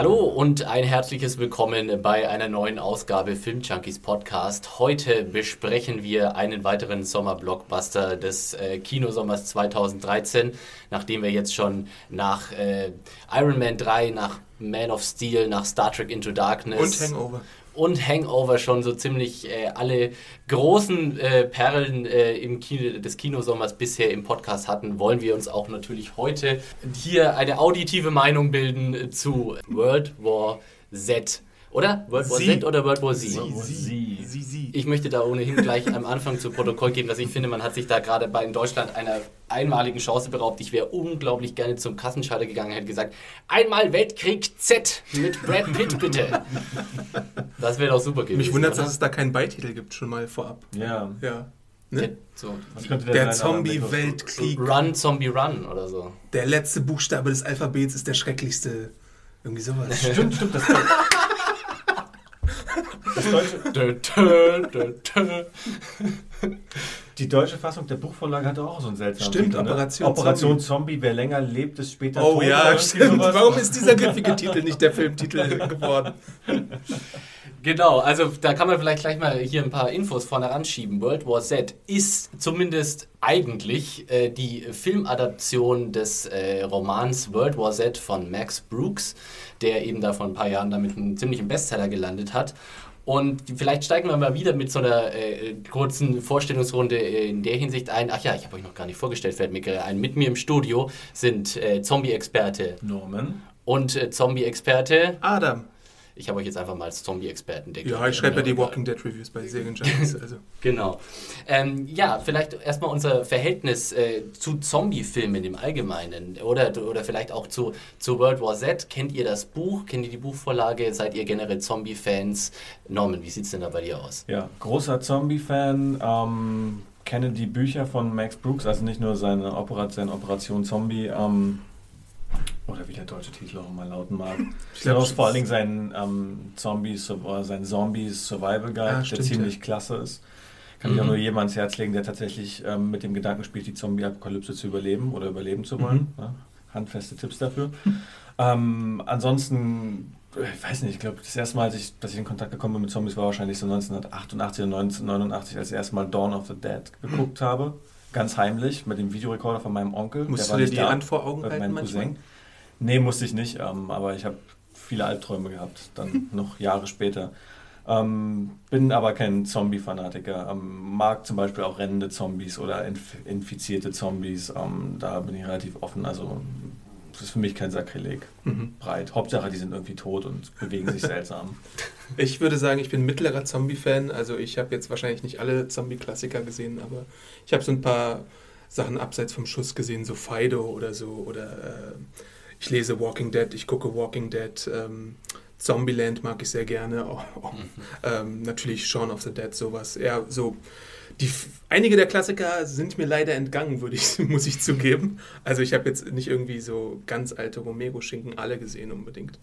Hallo und ein herzliches Willkommen bei einer neuen Ausgabe Film Junkies Podcast. Heute besprechen wir einen weiteren Sommerblockbuster des äh, Kinosommers 2013, nachdem wir jetzt schon nach äh, Iron Man 3, nach Man of Steel, nach Star Trek Into Darkness Und Hangover. Und Hangover schon so ziemlich äh, alle großen äh, Perlen äh, im Kino, des Kinosommers bisher im Podcast hatten, wollen wir uns auch natürlich heute hier eine auditive Meinung bilden äh, zu World War Z. Oder? World War Sie. Z oder World War Z? Sie, sie, sie. Ich möchte da ohnehin gleich am Anfang zu Protokoll geben, dass ich finde, man hat sich da gerade bei in Deutschland einer einmaligen Chance beraubt. Ich wäre unglaublich gerne zum Kassenschalter gegangen und hätte gesagt, einmal Weltkrieg Z mit Brad Pitt bitte. Das wäre doch super gewesen. Mich wundert, dass es da keinen Beititel gibt, schon mal vorab. Ja. Ja. Der, Ne? so, Der Zombie-Weltkrieg. Run, Zombie, Run oder so. Der letzte Buchstabe des Alphabets ist der schrecklichste. Irgendwie sowas. Stimmt, stimmt. Das, das deutsche. Die deutsche Fassung der Buchvorlage hatte auch so einen seltsamen Stimmt, Titel, ne? Operation Operation Zombie. Wer länger lebt, ist später Oh tot. ja, stimmt. sowas. Warum ist dieser griffige Titel nicht der Filmtitel geworden? Genau, also da kann man vielleicht gleich mal hier ein paar Infos vorne ranschieben. World War Z ist zumindest eigentlich äh, die Filmadaption des äh, Romans World War Z von Max Brooks, der eben da vor ein paar Jahren damit einen ziemlichen Bestseller gelandet hat. Und vielleicht steigen wir mal wieder mit so einer äh, kurzen Vorstellungsrunde in der Hinsicht ein. Ach ja, ich habe euch noch gar nicht vorgestellt, fällt mir gerade ein. Mit mir im Studio sind äh, Zombie-Experte Norman. und äh, Zombie-Experte. Adam. Ich habe euch jetzt einfach mal als Zombie-Experten Ja, ich schreibe ja die. Walking Dead Reviews bei Serien Junkies. Also. Genau. Ähm, ja, vielleicht erstmal unser Verhältnis äh, zu Zombie-Filmen im Allgemeinen oder, oder vielleicht auch zu, zu World War Z. Kennt ihr das Buch? Kennt ihr die Buchvorlage? Seid ihr generell Zombie-Fans? Norman, wie sieht es denn da bei dir aus? Ja, großer Zombie-Fan. Ähm, kenne die Bücher von Max Brooks, also nicht nur seine, Opera seine Operation Zombie. Ähm, oder wie der deutsche Titel auch immer lauten mag. Ich glaub, glaube, vor allen Dingen sein ähm, Zombies, oder sein Zombies Survival Guide, Ah, der ziemlich klasse ist. Kann ich auch Mhm. nur jedem ans Herz legen, der tatsächlich ähm, mit dem Gedanken spielt, die Zombie-Apokalypse zu überleben oder überleben zu wollen. Ja, handfeste Tipps dafür. ähm, ansonsten, ich weiß nicht, ich glaube, das erste Mal, als ich, dass ich in Kontakt gekommen bin mit Zombies, war wahrscheinlich so 1988 oder 1989, als ich erstmal Dawn of the Dead geguckt habe. Ganz heimlich, mit dem Videorekorder von meinem Onkel. Musst der war du dir die Hand vor Augen halten meinem manchmal? Cousin. Nee, musste ich nicht, ähm, aber ich habe viele Albträume gehabt, dann noch Jahre später. Ähm, bin aber kein Zombie-Fanatiker. Ähm, mag zum Beispiel auch rennende Zombies oder inf infizierte Zombies. Ähm, da bin ich relativ offen. Also das ist für mich kein Sakrileg. Mhm. Breit. Hauptsache, die sind irgendwie tot und bewegen sich seltsam. Ich würde sagen, ich bin mittlerer Zombie-Fan. Also ich habe jetzt wahrscheinlich nicht alle Zombie-Klassiker gesehen, aber ich habe so ein paar Sachen abseits vom Schuss gesehen, so Fido oder so. Oder äh, ich lese Walking Dead, ich gucke Walking Dead. Ähm, Zombieland mag ich sehr gerne. Oh, oh. Ähm, natürlich Shaun of the Dead, sowas. Eher so. Die, einige der Klassiker sind mir leider entgangen, würde ich, muss ich zugeben. Also ich habe jetzt nicht irgendwie so ganz alte Romero-Schinken alle gesehen unbedingt.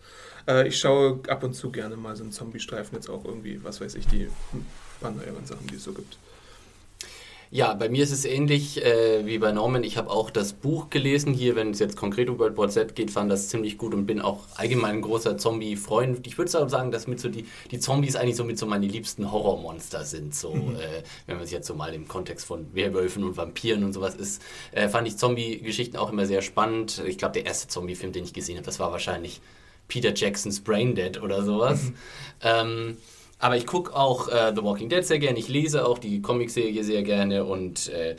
Äh, ich schaue ab und zu gerne mal so einen Zombie-Streifen, jetzt auch irgendwie, was weiß ich, die paar neueren Sachen, die es so gibt. Ja, bei mir ist es ähnlich äh, wie bei Norman. Ich habe auch das Buch gelesen hier, wenn es jetzt konkret um World War Z geht, fand das ziemlich gut und bin auch allgemein ein großer Zombie-Freund. Ich würde sagen, dass mit so die, die Zombies eigentlich so mit so meine liebsten Horrormonster sind. So, äh, wenn man es jetzt so mal im Kontext von Werwölfen und Vampiren und sowas ist, äh, fand ich Zombie-Geschichten auch immer sehr spannend. Ich glaube, der erste Zombie-Film, den ich gesehen habe, das war wahrscheinlich Peter Jacksons Brain Dead oder sowas. Ähm, aber ich gucke auch äh, The Walking Dead sehr gerne, ich lese auch die Comicserie sehr gerne und äh,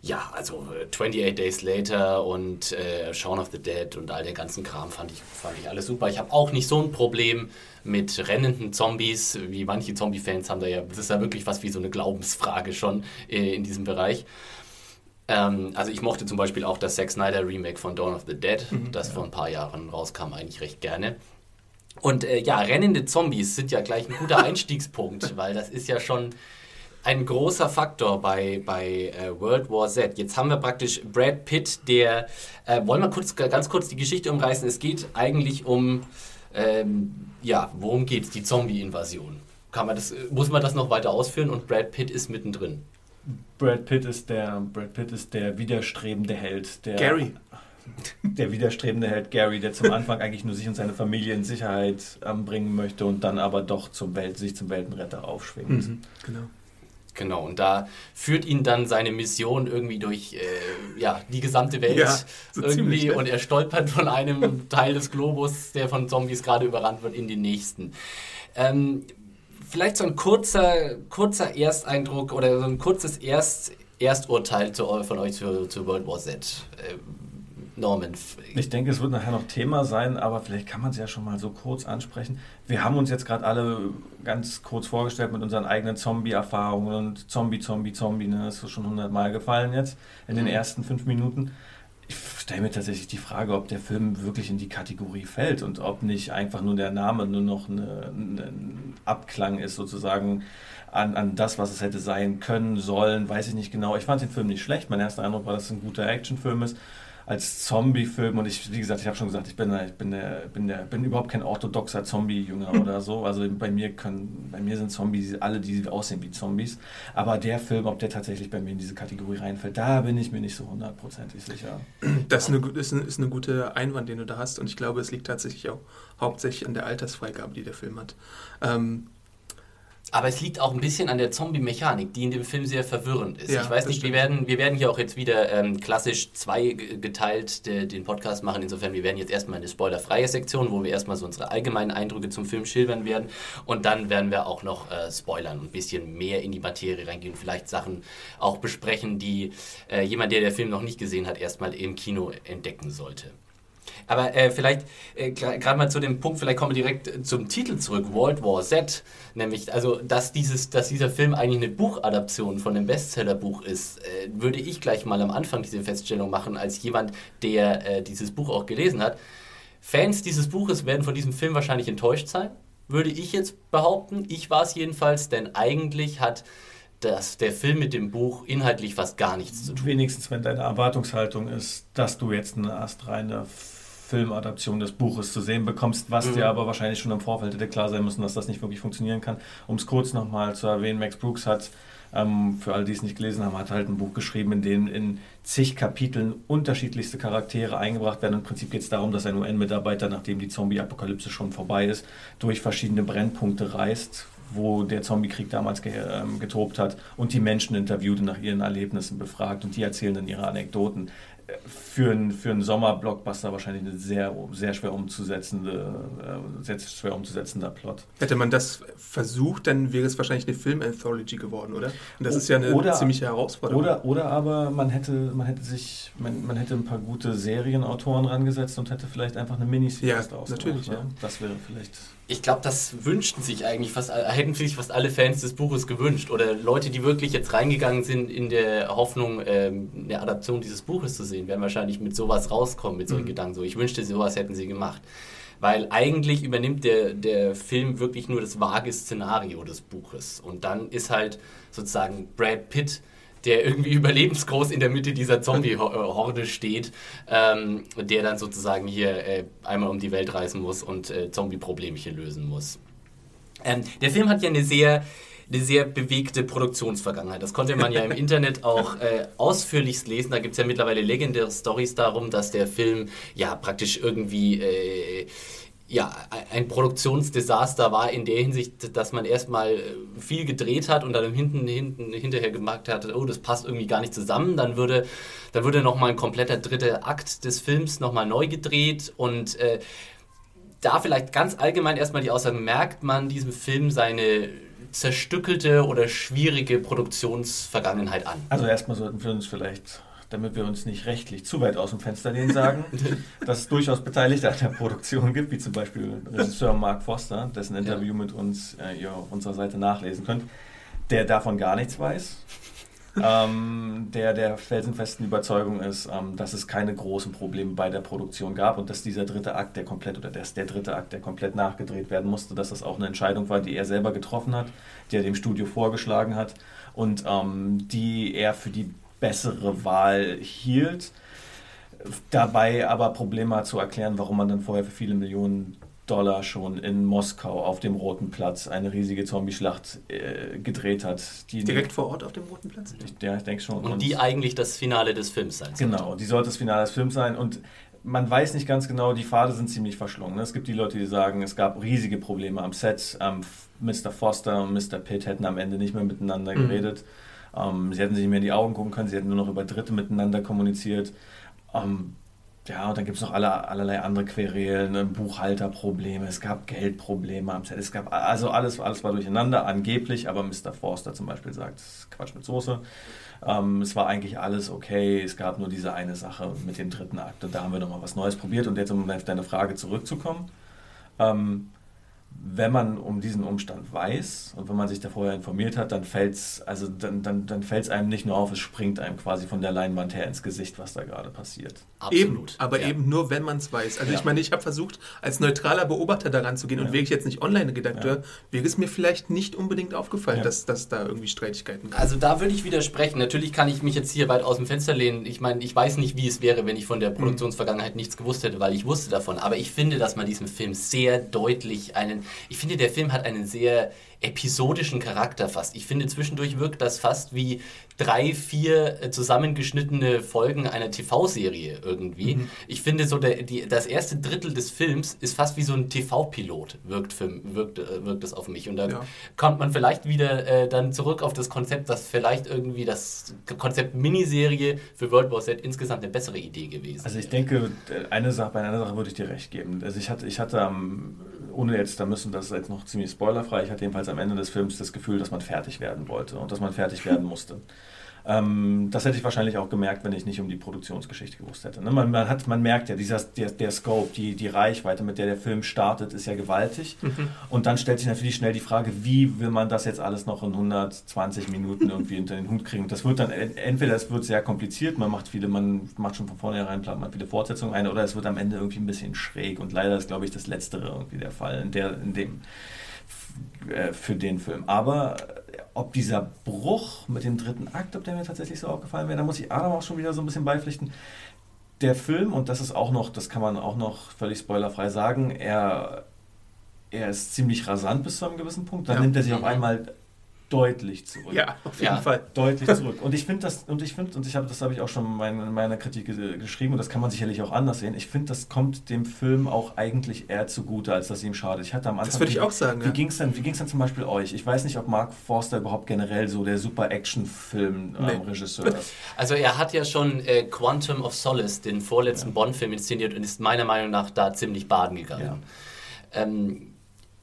ja, also äh, 28 Days Later und äh, Shaun of the Dead und all den ganzen Kram fand ich, fand ich alles super. Ich habe auch nicht so ein Problem mit rennenden Zombies, wie manche Zombie-Fans haben da ja, das ist ja wirklich was wie so eine Glaubensfrage schon äh, in diesem Bereich. Ähm, also ich mochte zum Beispiel auch das Zack Snyder Remake von Dawn of the Dead, mhm, das ja. vor ein paar Jahren rauskam, eigentlich recht gerne. Und äh, ja, rennende Zombies sind ja gleich ein guter Einstiegspunkt, weil das ist ja schon ein großer Faktor bei, bei äh, World War Z. Jetzt haben wir praktisch Brad Pitt, der, äh, wollen wir kurz, ganz kurz die Geschichte umreißen. Es geht eigentlich um, ähm, ja, worum geht es? Die Zombie-Invasion. Kann man das, muss man das noch weiter ausführen und Brad Pitt ist mittendrin. Brad Pitt ist der, Brad Pitt ist der widerstrebende Held. Der, Gary. Der widerstrebende Held Gary, der zum Anfang eigentlich nur sich und seine Familie in Sicherheit ähm, bringen möchte und dann aber doch zum Welt, sich zum Weltenretter aufschwingt. Mhm, genau. Genau, und da führt ihn dann seine Mission irgendwie durch äh, ja, die gesamte Welt ja, so irgendwie und er stolpert von einem Teil des Globus, der von Zombies gerade überrannt wird, in den nächsten. Ähm, vielleicht so ein kurzer, kurzer Ersteindruck oder so ein kurzes Erst, Ersturteil zu, von euch zu, zu World War Z. Äh, Norman. Ich denke, es wird nachher noch Thema sein, aber vielleicht kann man es ja schon mal so kurz ansprechen. Wir haben uns jetzt gerade alle ganz kurz vorgestellt mit unseren eigenen Zombie-Erfahrungen und Zombie, Zombie, Zombie, ne? das ist schon hundertmal gefallen jetzt in den mhm. ersten fünf Minuten. Ich stelle mir tatsächlich die Frage, ob der Film wirklich in die Kategorie fällt und ob nicht einfach nur der Name nur noch eine, ein Abklang ist, sozusagen an, an das, was es hätte sein können, sollen, weiß ich nicht genau. Ich fand den Film nicht schlecht. Mein erster Eindruck war, dass es ein guter Actionfilm ist als Zombie-Film und ich, wie gesagt, ich habe schon gesagt, ich bin, ich bin, der, bin, der, bin überhaupt kein orthodoxer Zombie-Jünger hm. oder so. Also bei mir können, bei mir sind Zombies alle, die aussehen wie Zombies. Aber der Film, ob der tatsächlich bei mir in diese Kategorie reinfällt, da bin ich mir nicht so hundertprozentig sicher. Das ist eine, ist, eine, ist eine gute Einwand, den du da hast und ich glaube, es liegt tatsächlich auch hauptsächlich an der Altersfreigabe, die der Film hat. Ähm, aber es liegt auch ein bisschen an der Zombie-Mechanik, die in dem Film sehr verwirrend ist. Ja, ich weiß nicht, wir werden, wir werden hier auch jetzt wieder ähm, klassisch zweigeteilt de, den Podcast machen. Insofern, wir werden jetzt erstmal eine spoilerfreie Sektion, wo wir erstmal so unsere allgemeinen Eindrücke zum Film schildern werden. Und dann werden wir auch noch äh, spoilern und ein bisschen mehr in die Materie reingehen. Vielleicht Sachen auch besprechen, die äh, jemand, der den Film noch nicht gesehen hat, erstmal im Kino entdecken sollte. Aber äh, vielleicht äh, gerade mal zu dem Punkt, vielleicht kommen wir direkt zum Titel zurück, World War Z, nämlich also dass dieses, dass dieser Film eigentlich eine Buchadaption von einem Bestsellerbuch ist, äh, würde ich gleich mal am Anfang diese Feststellung machen als jemand, der äh, dieses Buch auch gelesen hat. Fans dieses Buches werden von diesem Film wahrscheinlich enttäuscht sein, würde ich jetzt behaupten. Ich war es jedenfalls, denn eigentlich hat dass der Film mit dem Buch inhaltlich fast gar nichts zu tun. Wenigstens, wenn deine Erwartungshaltung ist, dass du jetzt eine astreine Filmadaption des Buches zu sehen bekommst, was mhm. dir aber wahrscheinlich schon im Vorfeld hätte klar sein müssen, dass das nicht wirklich funktionieren kann. Um es kurz nochmal zu erwähnen, Max Brooks hat, ähm, für alle, die es nicht gelesen haben, hat halt ein Buch geschrieben, in dem in zig Kapiteln unterschiedlichste Charaktere eingebracht werden. Im Prinzip geht es darum, dass ein UN-Mitarbeiter, nachdem die Zombie-Apokalypse schon vorbei ist, durch verschiedene Brennpunkte reist, wo der Zombie-Krieg damals ge ähm, getobt hat und die Menschen interviewt und nach ihren Erlebnissen befragt und die erzählen dann ihre Anekdoten für, ein, für einen Sommer-Blockbuster wahrscheinlich ein sehr, sehr schwer umzusetzende, äh, sehr schwer umzusetzender Plot. Hätte man das versucht, dann wäre es wahrscheinlich eine Film-Anthology geworden, oder? Und das ist ja eine oder, ziemliche Herausforderung. Oder, oder aber man hätte, man hätte sich, man, man hätte ein paar gute Serienautoren rangesetzt und hätte vielleicht einfach eine Miniserie ja, natürlich, ne? ja. Das wäre vielleicht ich glaube, das wünschten sich eigentlich fast, hätten sich fast alle Fans des Buches gewünscht oder Leute, die wirklich jetzt reingegangen sind in der Hoffnung, ähm, eine Adaption dieses Buches zu sehen, werden wahrscheinlich mit sowas rauskommen, mit solchen mhm. Gedanken. So, ich wünschte, sowas hätten sie gemacht. Weil eigentlich übernimmt der, der Film wirklich nur das vage Szenario des Buches. Und dann ist halt sozusagen Brad Pitt der irgendwie überlebensgroß in der Mitte dieser Zombie-Horde steht, ähm, der dann sozusagen hier äh, einmal um die Welt reisen muss und äh, Zombie-Problemchen lösen muss. Ähm, der Film hat ja eine sehr eine sehr bewegte Produktionsvergangenheit. Das konnte man ja im Internet auch äh, ausführlichst lesen. Da gibt es ja mittlerweile legendäre Stories darum, dass der Film ja praktisch irgendwie äh, ja, ein Produktionsdesaster war in der Hinsicht, dass man erstmal viel gedreht hat und dann hinten, hinten hinterher gemerkt hat, oh, das passt irgendwie gar nicht zusammen. Dann würde, dann würde nochmal ein kompletter dritter Akt des Films nochmal neu gedreht und äh, da vielleicht ganz allgemein erstmal die Aussage, merkt man diesem Film seine zerstückelte oder schwierige Produktionsvergangenheit an? Also erstmal sollten wir uns vielleicht damit wir uns nicht rechtlich zu weit aus dem Fenster lehnen, sagen, dass es durchaus Beteiligte an der Produktion gibt, wie zum Beispiel Regisseur Mark Foster, dessen Interview ja. mit uns äh, ihr auf unserer Seite nachlesen könnt, der davon gar nichts weiß. ähm, der der felsenfesten Überzeugung ist, ähm, dass es keine großen Probleme bei der Produktion gab und dass dieser dritte Akt, der komplett oder dass der dritte Akt, der komplett nachgedreht werden musste, dass das auch eine Entscheidung war, die er selber getroffen hat, die er dem Studio vorgeschlagen hat und ähm, die er für die bessere Wahl hielt dabei aber Probleme hat zu erklären, warum man dann vorher für viele Millionen Dollar schon in Moskau auf dem Roten Platz eine riesige Zombie-Schlacht äh, gedreht hat. Direkt vor Ort auf dem Roten Platz? Ich, ja, ich denke schon. Und, und, die eigentlich das Finale des Films sein sollte. Genau, die sollte das Finale des Films sein und man weiß nicht ganz genau, die Pfade sind ziemlich verschlungen. Es gibt die Leute, die sagen, es gab riesige Probleme am Set. Ähm, Mr. Foster und Mr. Pitt hätten am Ende nicht mehr miteinander mhm. Ähm, sie hätten sich nicht mehr in die Augen gucken können, sie hätten nur noch über Dritte miteinander kommuniziert. Ähm, ja, und dann gibt es noch alle, allerlei andere Querelen, ne, Buchhalterprobleme, es gab Geldprobleme am Set, es gab also alles, alles war durcheinander, angeblich, aber Mr. Forster zum Beispiel sagt, Quatsch mit Soße. Ähm, es war eigentlich alles okay, es gab nur diese eine Sache mit dem dritten Akt und da haben wir nochmal was Neues probiert und jetzt um auf deine Frage zurückzukommen. Ähm, wenn man um diesen Umstand weiß und wenn man sich da vorher informiert hat, dann fällt es also dann, dann, dann einem nicht nur auf, es springt einem quasi von der Leinwand her ins Gesicht, was da gerade passiert. Absolut. Eben, aber ja. eben nur, wenn man es weiß. Also ja. ich meine, ich habe versucht, als neutraler Beobachter daran zu gehen ja. und wäre ich jetzt nicht Online-Redakteur, wäre es mir vielleicht nicht unbedingt aufgefallen, dass, dass da irgendwie Streitigkeiten gab. Also da würde ich widersprechen. Natürlich kann ich mich jetzt hier weit aus dem Fenster lehnen. Ich meine, ich weiß nicht, wie es wäre, wenn ich von der mhm. Produktionsvergangenheit nichts gewusst hätte, weil ich wusste davon. Aber ich finde, dass man diesem Film sehr deutlich einen ich finde, der Film hat einen sehr episodischen Charakter fast. Ich finde, zwischendurch wirkt das fast wie drei, vier äh, zusammengeschnittene Folgen einer TV-Serie irgendwie. Mhm. Ich finde, so der, die, das erste Drittel des Films ist fast wie so ein TV-Pilot, wirkt, wirkt, äh, wirkt das auf mich. Und da ja. kommt man vielleicht wieder äh, dann zurück auf das Konzept, dass vielleicht irgendwie das Konzept Miniserie für World War Z insgesamt eine bessere Idee gewesen Also ich denke, eine Sache, bei einer Sache würde ich dir recht geben. Also ich hatte, ich hatte ohne jetzt, da müssen das jetzt noch ziemlich spoilerfrei, ich hatte jedenfalls am Ende des Films das Gefühl, dass man fertig werden wollte und dass man fertig werden musste. Ähm, das hätte ich wahrscheinlich auch gemerkt, wenn ich nicht um die Produktionsgeschichte gewusst hätte. Ne? Man, man, hat, man merkt ja, dieser, der, der Scope, die, die Reichweite, mit der der Film startet, ist ja gewaltig. Mhm. Und dann stellt sich natürlich schnell die Frage, wie will man das jetzt alles noch in 120 Minuten irgendwie unter den Hut kriegen? Das wird dann, entweder es wird sehr kompliziert, man macht viele, man macht schon von vornherein, plant man viele Fortsetzungen ein, oder es wird am Ende irgendwie ein bisschen schräg. Und leider ist, glaube ich, das Letztere irgendwie der Fall, in, der, in dem äh, für den Film. Aber äh, ob dieser Bruch mit dem dritten Akt, ob der mir tatsächlich so aufgefallen wäre, da muss ich Adam auch schon wieder so ein bisschen beipflichten. Der Film, und das ist auch noch, das kann man auch noch völlig spoilerfrei sagen, er, er ist ziemlich rasant bis zu einem gewissen Punkt. Dann ja. nimmt er sich auf einmal deutlich zurück. Ja, auf jeden ja. Fall. Deutlich zurück. Und ich finde das, und ich finde, und ich habe, das habe ich auch schon in meiner Kritik geschrieben, und das kann man sicherlich auch anders sehen. Ich finde, das kommt dem Film auch eigentlich eher zugute, als dass ihm schadet. Ich hatte am Anfang. Das würde ich auch sagen. Wie ja. ging es denn, dann zum Beispiel euch? Ich weiß nicht, ob Mark Forster überhaupt generell so der super Action-Film-Regisseur nee. ist. Also er hat ja schon äh, Quantum of Solace, den vorletzten ja. Bond-Film inszeniert und ist meiner Meinung nach da ziemlich baden gegangen. Ja. Ähm,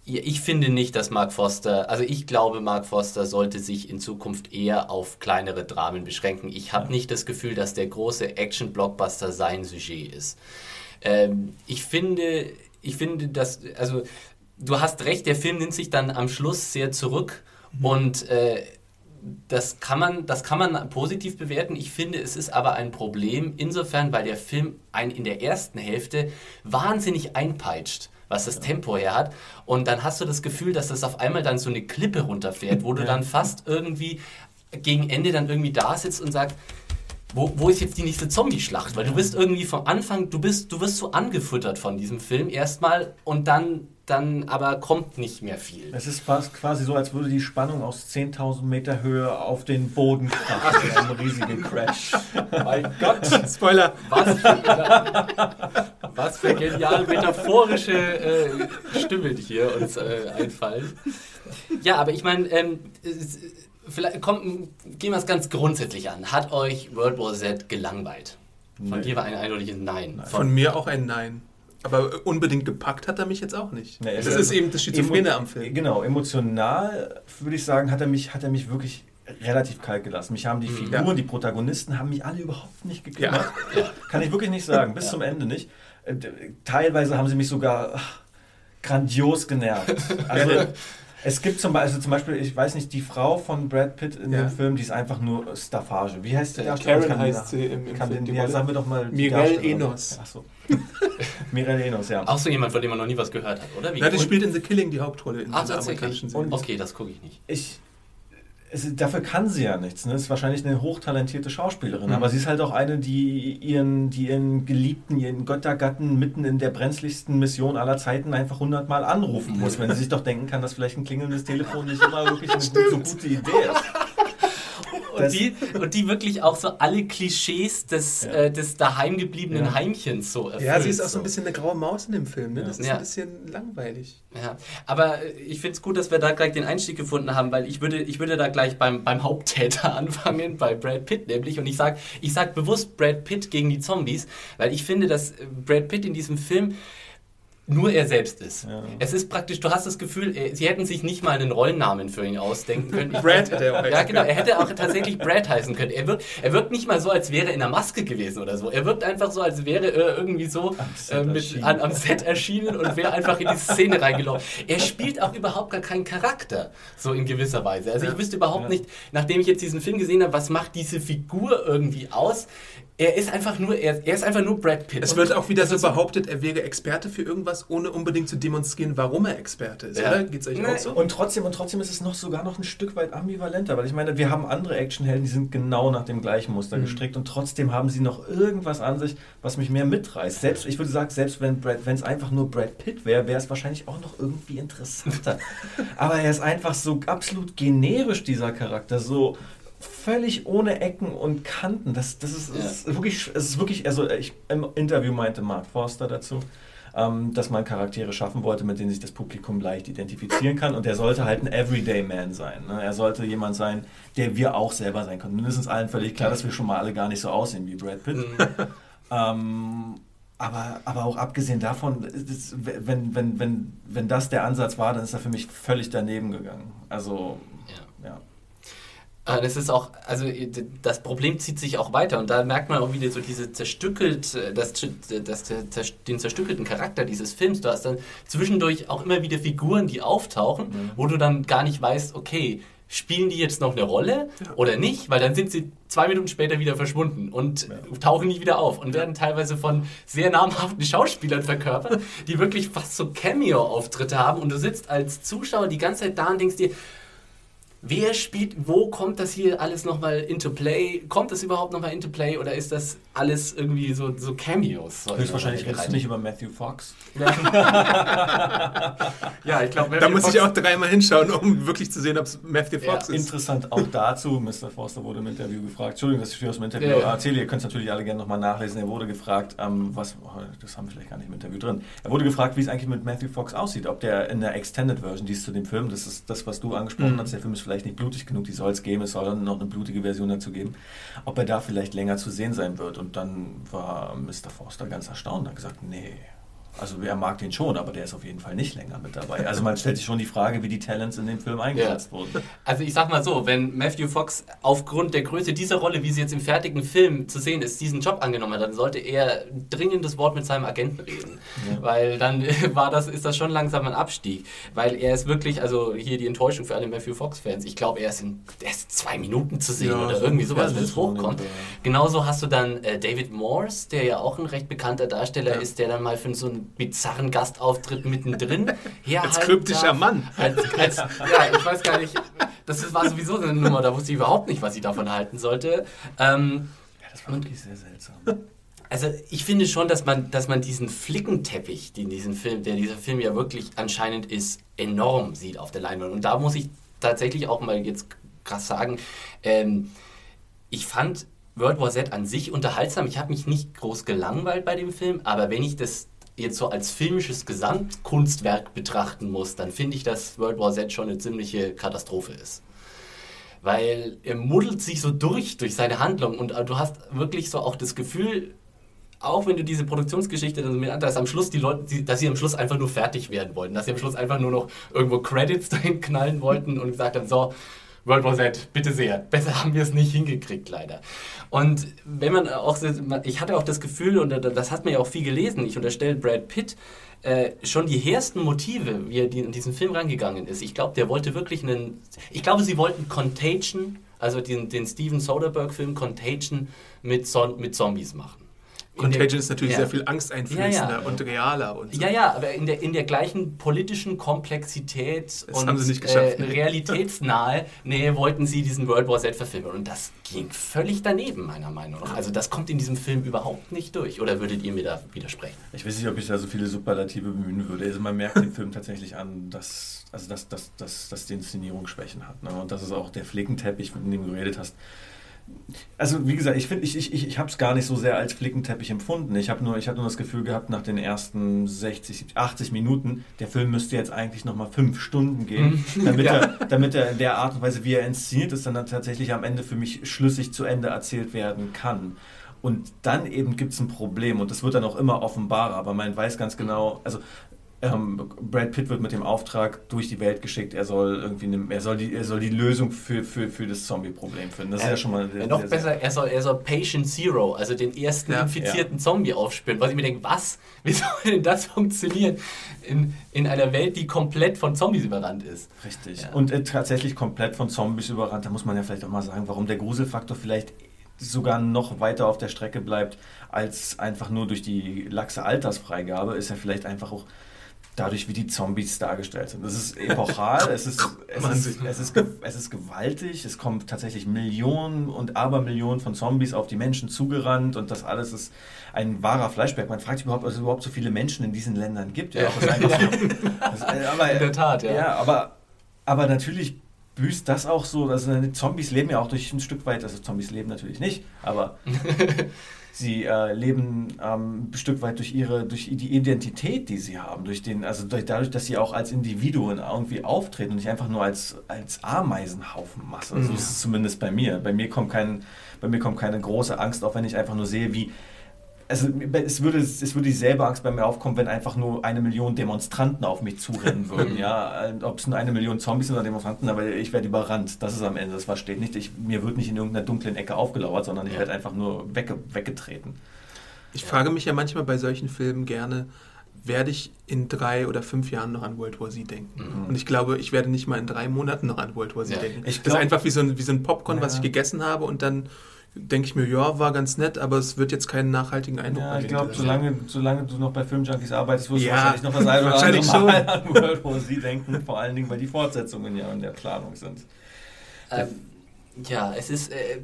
ich finde nicht, dass Mark Foster, also ich glaube, Mark Foster sollte sich in Zukunft eher auf kleinere Dramen beschränken. Ich habe nicht das Gefühl, dass der große Action-Blockbuster sein Sujet ist. Ähm, ich finde, ich finde, dass, also du hast recht, der Film nimmt sich dann am Schluss sehr zurück mhm. und äh, das kann, man, das kann man positiv bewerten. Ich finde, es ist aber ein Problem insofern, weil der Film einen in der ersten Hälfte wahnsinnig einpeitscht was das Tempo her hat. Und dann hast du das Gefühl, dass das auf einmal dann so eine Klippe runterfährt, wo du dann fast irgendwie gegen Ende dann irgendwie da sitzt und sagst, wo, wo ist jetzt die nächste Zombie-Schlacht? Weil du bist irgendwie vom Anfang, du bist, du wirst so angefüttert von diesem Film erstmal und dann, dann aber kommt nicht mehr viel. Es ist fast quasi so, als würde die Spannung aus 10.000 Meter Höhe auf den Boden krachen in einem riesigen Crash. mein Gott! Spoiler! Was für, was für genial metaphorische äh, Stimme hier uns äh, einfallen. Ja, aber ich meine, ähm, vielleicht komm, gehen wir es ganz grundsätzlich an. Hat euch World War Z gelangweilt? Von nee. dir war ein eindeutiges Nein. Von, Von, mir auch ein Nein. Aber unbedingt gepackt hat er mich jetzt auch nicht. Nee, das ist, ist eben das Schizophrene am Film. Genau, emotional würde ich sagen, hat er mich, hat er mich wirklich relativ kalt gelassen. Mich haben die mhm. Figuren, ja. die Protagonisten, haben mich alle überhaupt nicht gekümmert. Ja. Kann ich wirklich nicht sagen, bis ja. zum Ende nicht. Äh, teilweise haben sie mich sogar grandios genervt. Also, Es gibt zum Beispiel, also zum Beispiel, ich weiß nicht, die Frau von Brad Pitt in Ja. dem Film, die ist einfach nur Staffage. Wie heißt die Äh, Darstellerin? Karen heißt sie im- im kann Film, den, ja, sagen wir doch mal. Darstellerin. Enos. Achso. Mireille Enos, ja. Auch so jemand, von dem man noch nie was gehört hat, oder? Wie Na, die spielt in The Killing die Hauptrolle in dieser tatsächlich. amerikanischen Serie. Okay, das gucke ich nicht. ich, es, dafür kann sie ja nichts. Ne? Ist wahrscheinlich eine hochtalentierte Schauspielerin, Mhm. aber sie ist halt auch eine, die ihren, die ihren Geliebten, ihren Göttergatten mitten in der brenzligsten Mission aller Zeiten einfach hundertmal anrufen muss, wenn sie sich doch denken kann, dass vielleicht ein klingelndes Telefon nicht immer wirklich eine so gute Idee ist. Und die, und die wirklich auch so alle Klischees des, Ja. äh, des daheimgebliebenen Ja. Heimchens so erfüllt. Ja, sie ist auch so ein bisschen eine graue Maus in dem Film. Ne? Das ist Ja. ein bisschen langweilig. Ja, aber äh, ich finde es gut, dass wir da gleich den Einstieg gefunden haben, weil ich würde, ich würde da gleich beim, beim Haupttäter anfangen, bei Brad Pitt nämlich. Und ich sage ich sag bewusst Brad Pitt gegen die Zombies, weil ich finde, dass äh, Brad Pitt in diesem Film nur er selbst ist. Ja. Es ist praktisch, du hast das Gefühl, äh, sie hätten sich nicht mal einen Rollennamen für ihn ausdenken können. Brad hätte er auch Ja, genau. Er hätte auch tatsächlich Brad heißen können. Er wirkt, er wirkt nicht mal so, als wäre er in der Maske gewesen oder so. Er wirkt einfach so, als wäre er irgendwie so Set äh, mit, erschienen. an, am Set erschienen und wäre einfach in die Szene reingelaufen. Er spielt auch überhaupt gar keinen Charakter, so in gewisser Weise. Also ich wüsste überhaupt Ja. nicht, nachdem ich jetzt diesen Film gesehen habe, was macht diese Figur irgendwie aus? Er ist einfach nur, er, er ist einfach nur Brad Pitt. Es wird auch wieder so behauptet, er wäre Experte für irgendwas, ohne unbedingt zu demonstrieren, warum er Experte ist, Ja. oder? Geht's euch Nee. auch so? Und trotzdem, und trotzdem ist es noch sogar noch ein Stück weit ambivalenter, weil ich meine, wir haben andere Actionhelden, die sind genau nach dem gleichen Muster Mhm. gestrickt und trotzdem haben sie noch irgendwas an sich, was mich mehr mitreißt. Selbst, ich würde sagen, selbst wenn Brad, wenn es einfach nur Brad Pitt wäre, wäre es wahrscheinlich auch noch irgendwie interessanter. Aber er ist einfach so absolut generisch, dieser Charakter, so völlig ohne Ecken und Kanten. Das, das ist, Ja. ist wirklich, es ist wirklich, also ich, im Interview meinte Mark Forster dazu, ähm, dass man Charaktere schaffen wollte, mit denen sich das Publikum leicht identifizieren kann. Und er sollte halt ein Everyday Man sein. Ne? Er sollte jemand sein, der wir auch selber sein können. Nun ist uns allen völlig klar, dass wir schon mal alle gar nicht so aussehen wie Brad Pitt. Ähm, aber, aber auch abgesehen davon, das, wenn, wenn, wenn, wenn das der Ansatz war, dann ist er für mich völlig daneben gegangen. Also, Ja. ja. Äh, Das ist auch, also äh, das Problem zieht sich auch weiter und da merkt man auch wieder so diese zerstückelt, äh, das, das, das, den zerstückelten Charakter dieses Films. Du hast dann zwischendurch auch immer wieder Figuren, die auftauchen, Mhm. wo du dann gar nicht weißt, okay, spielen die jetzt noch eine Rolle oder nicht? Weil dann sind sie zwei Minuten später wieder verschwunden und tauchen nicht wieder auf und werden teilweise von sehr namhaften Schauspielern verkörpert, die wirklich fast so Cameo-Auftritte haben und du sitzt als Zuschauer die ganze Zeit da und denkst dir, Wer spielt, wo kommt das hier alles nochmal into play? Kommt das überhaupt nochmal into play oder ist das alles irgendwie so, so Cameos? so Höchstwahrscheinlich in redest du nicht über Matthew Fox. Ja, ich glaube, Da muss ich auch dreimal hinschauen, um wirklich zu sehen, ob es Matthew Fox Ja, ist. Interessant auch dazu, Mr. Forster wurde im Interview gefragt, Entschuldigung, dass ich aus dem Interview Ja, ja. erzähle, ihr könnt es natürlich alle gerne nochmal nachlesen, er wurde gefragt, ähm, was, oh, das haben wir vielleicht gar nicht im Interview drin, er wurde gefragt, wie es eigentlich mit Matthew Fox aussieht, ob der in der Extended Version, die ist zu dem Film, das ist das, was du angesprochen Mhm. hast, der Film ist vielleicht nicht blutig genug, die soll es geben, es soll dann noch eine blutige Version dazu geben, ob er da vielleicht länger zu sehen sein wird und dann war Mr. Forster ganz erstaunt und hat gesagt, nee, also er mag den schon, aber der ist auf jeden Fall nicht länger mit dabei. Also man stellt sich schon die Frage, wie die Talents in dem Film eingesetzt wurden. Also ich sag mal so, wenn Matthew Fox aufgrund der Größe dieser Rolle, wie sie jetzt im fertigen Film zu sehen ist, diesen Job angenommen hat, dann sollte er ein dringendes Wort mit seinem Agenten reden. Ja. Weil dann war das, ist das schon langsam ein Abstieg. Weil er ist wirklich, also hier die Enttäuschung für alle Matthew Fox-Fans. Ich glaube, er ist in er ist zwei Minuten zu sehen Ja, oder so irgendwie sowas, wenn es hochkommt. Ja. Genauso hast du dann äh, David Morse, der ja auch ein recht bekannter Darsteller Ja. ist, der dann mal für so bizarren Gastauftritt mittendrin herhalten Als kryptischer darf. Mann. Als, als, ja, ich weiß gar nicht. Das war sowieso so eine Nummer, da wusste ich überhaupt nicht, was ich davon halten sollte. Ähm, Ja, das war wirklich sehr seltsam. also ich finde schon, dass man, dass man diesen Flickenteppich, den diesen Film, der dieser Film ja wirklich anscheinend ist, enorm sieht auf der Leinwand. Und da muss ich tatsächlich auch mal jetzt krass sagen, ähm, ich fand World War Z an sich unterhaltsam. Ich habe mich nicht groß gelangweilt bei dem Film, aber wenn ich das jetzt so als filmisches Gesamtkunstwerk betrachten muss, dann finde ich, dass World War Z schon eine ziemliche Katastrophe ist. Weil er muddelt sich so durch, durch seine Handlung und äh, du hast wirklich so auch das Gefühl, auch wenn du diese Produktionsgeschichte dann so mit an, dass am Schluss die Leute, dass sie am Schluss einfach nur fertig werden wollten, dass sie am Schluss einfach nur noch irgendwo Credits dahin knallen wollten und gesagt haben, so, World War Z, bitte sehr. Besser haben wir es nicht hingekriegt, leider. Und wenn man auch, ich hatte auch das Gefühl, und das hat man ja auch viel gelesen, ich unterstelle Brad Pitt, äh, schon die hehrsten Motive, wie er in diesen Film rangegangen ist. Ich glaube, der wollte wirklich einen. Ich glaube, sie wollten Contagion, also den, den Steven Soderbergh-Film Contagion mit, mit Zombies machen. Contagion ist natürlich ja. sehr viel angsteinflößender ja, ja. und realer. Und so. Ja, ja, aber in der, in der gleichen politischen Komplexität das und äh, realitätsnahe nee, wollten sie diesen World War Z verfilmen. Und das ging völlig daneben, meiner Meinung nach. Also das kommt in diesem Film überhaupt nicht durch. Oder würdet ihr mir da widersprechen? Ich weiß nicht, ob ich da so viele Superlative bemühen würde. Also man merkt dem Film tatsächlich an, dass, also dass, dass, dass, dass die Inszenierung Schwächen hat. Ne? Und das ist auch der Flickenteppich, mit dem du geredet hast also wie gesagt, ich finde, ich, ich, ich habe es gar nicht so sehr als Flickenteppich empfunden. Ich habe nur, hab nur das Gefühl gehabt, nach den ersten 60, 80 Minuten, der Film müsste jetzt eigentlich nochmal fünf Stunden gehen, mhm. damit, ja. er, damit er in der Art und Weise, wie er inszeniert ist, dann tatsächlich am Ende für mich schlüssig zu Ende erzählt werden kann. Und dann eben gibt es ein Problem und das wird dann auch immer offenbarer, aber man weiß ganz genau, also ähm, Brad Pitt wird mit dem Auftrag durch die Welt geschickt, er soll irgendwie eine, er soll die, er soll die Lösung für, für, für das Zombie-Problem finden. Das ist ja schon mal. Sehr, noch sehr, besser, er soll, er soll Patient Zero, also den ersten ja, infizierten ja. Zombie aufspüren. Was ich mir denke, was? Wie soll denn das funktionieren in, in einer Welt, die komplett von Zombies überrannt ist? Richtig. Ja. Und äh, tatsächlich komplett von Zombies überrannt. Da muss man ja vielleicht auch mal sagen, warum der Gruselfaktor vielleicht sogar noch weiter auf der Strecke bleibt, als einfach nur durch die laxe Altersfreigabe, ist ja vielleicht einfach auch dadurch, wie die Zombies dargestellt sind. Das ist epochal, es, ist, es, ist, es, ist, es ist gewaltig, es kommen tatsächlich Millionen und Abermillionen von Zombies auf die Menschen zugerannt und das alles ist ein wahrer Fleischberg. Man fragt sich überhaupt, ob es überhaupt so viele Menschen in diesen Ländern gibt. Ja, ja. So, das, äh, aber, in der Tat, ja. ja aber, aber natürlich büßt das auch so, also Zombies leben ja auch durch ein Stück weit, also Zombies leben natürlich nicht, aber Sie äh, leben ähm, ein Stück weit durch ihre, durch die Identität, die sie haben, durch den, also durch, dadurch, dass sie auch als Individuen irgendwie auftreten und nicht einfach nur als, als Ameisenhaufenmasse. Also mhm. ist es zumindest bei mir. Bei mir kommt kein, bei mir kommt keine große Angst auf, wenn ich einfach nur sehe, wie also es würde, es würde dieselbe Angst bei mir aufkommen, wenn einfach nur eine Million Demonstranten auf mich zurennen würden. ja, ob es nur eine Million Zombies sind oder Demonstranten, aber ich werde überrannt. Das ist am Ende, das versteht nicht. Ich, mir wird nicht in irgendeiner dunklen Ecke aufgelauert, sondern ich ja. werde einfach nur wegge weggetreten. Ich ja. frage mich ja manchmal bei solchen Filmen gerne, werde ich in drei oder fünf Jahren noch an World War Z denken. Mhm. Und ich glaube, ich werde nicht mal in drei Monaten noch an World War Z ja. denken. Ich das ist einfach wie so ein, wie so ein Popcorn, was ich gegessen habe und dann denke ich mir, ja, war ganz nett, aber es wird jetzt keinen nachhaltigen Eindruck Ja, ich glaube, solange, solange du noch bei Filmjunkies arbeitest, wirst ja, du wahrscheinlich noch das eine oder andere Mal an World War Z denken, vor allen Dingen, weil die Fortsetzungen ja in der Planung sind. Ähm, ja, es ist. Äh, äh,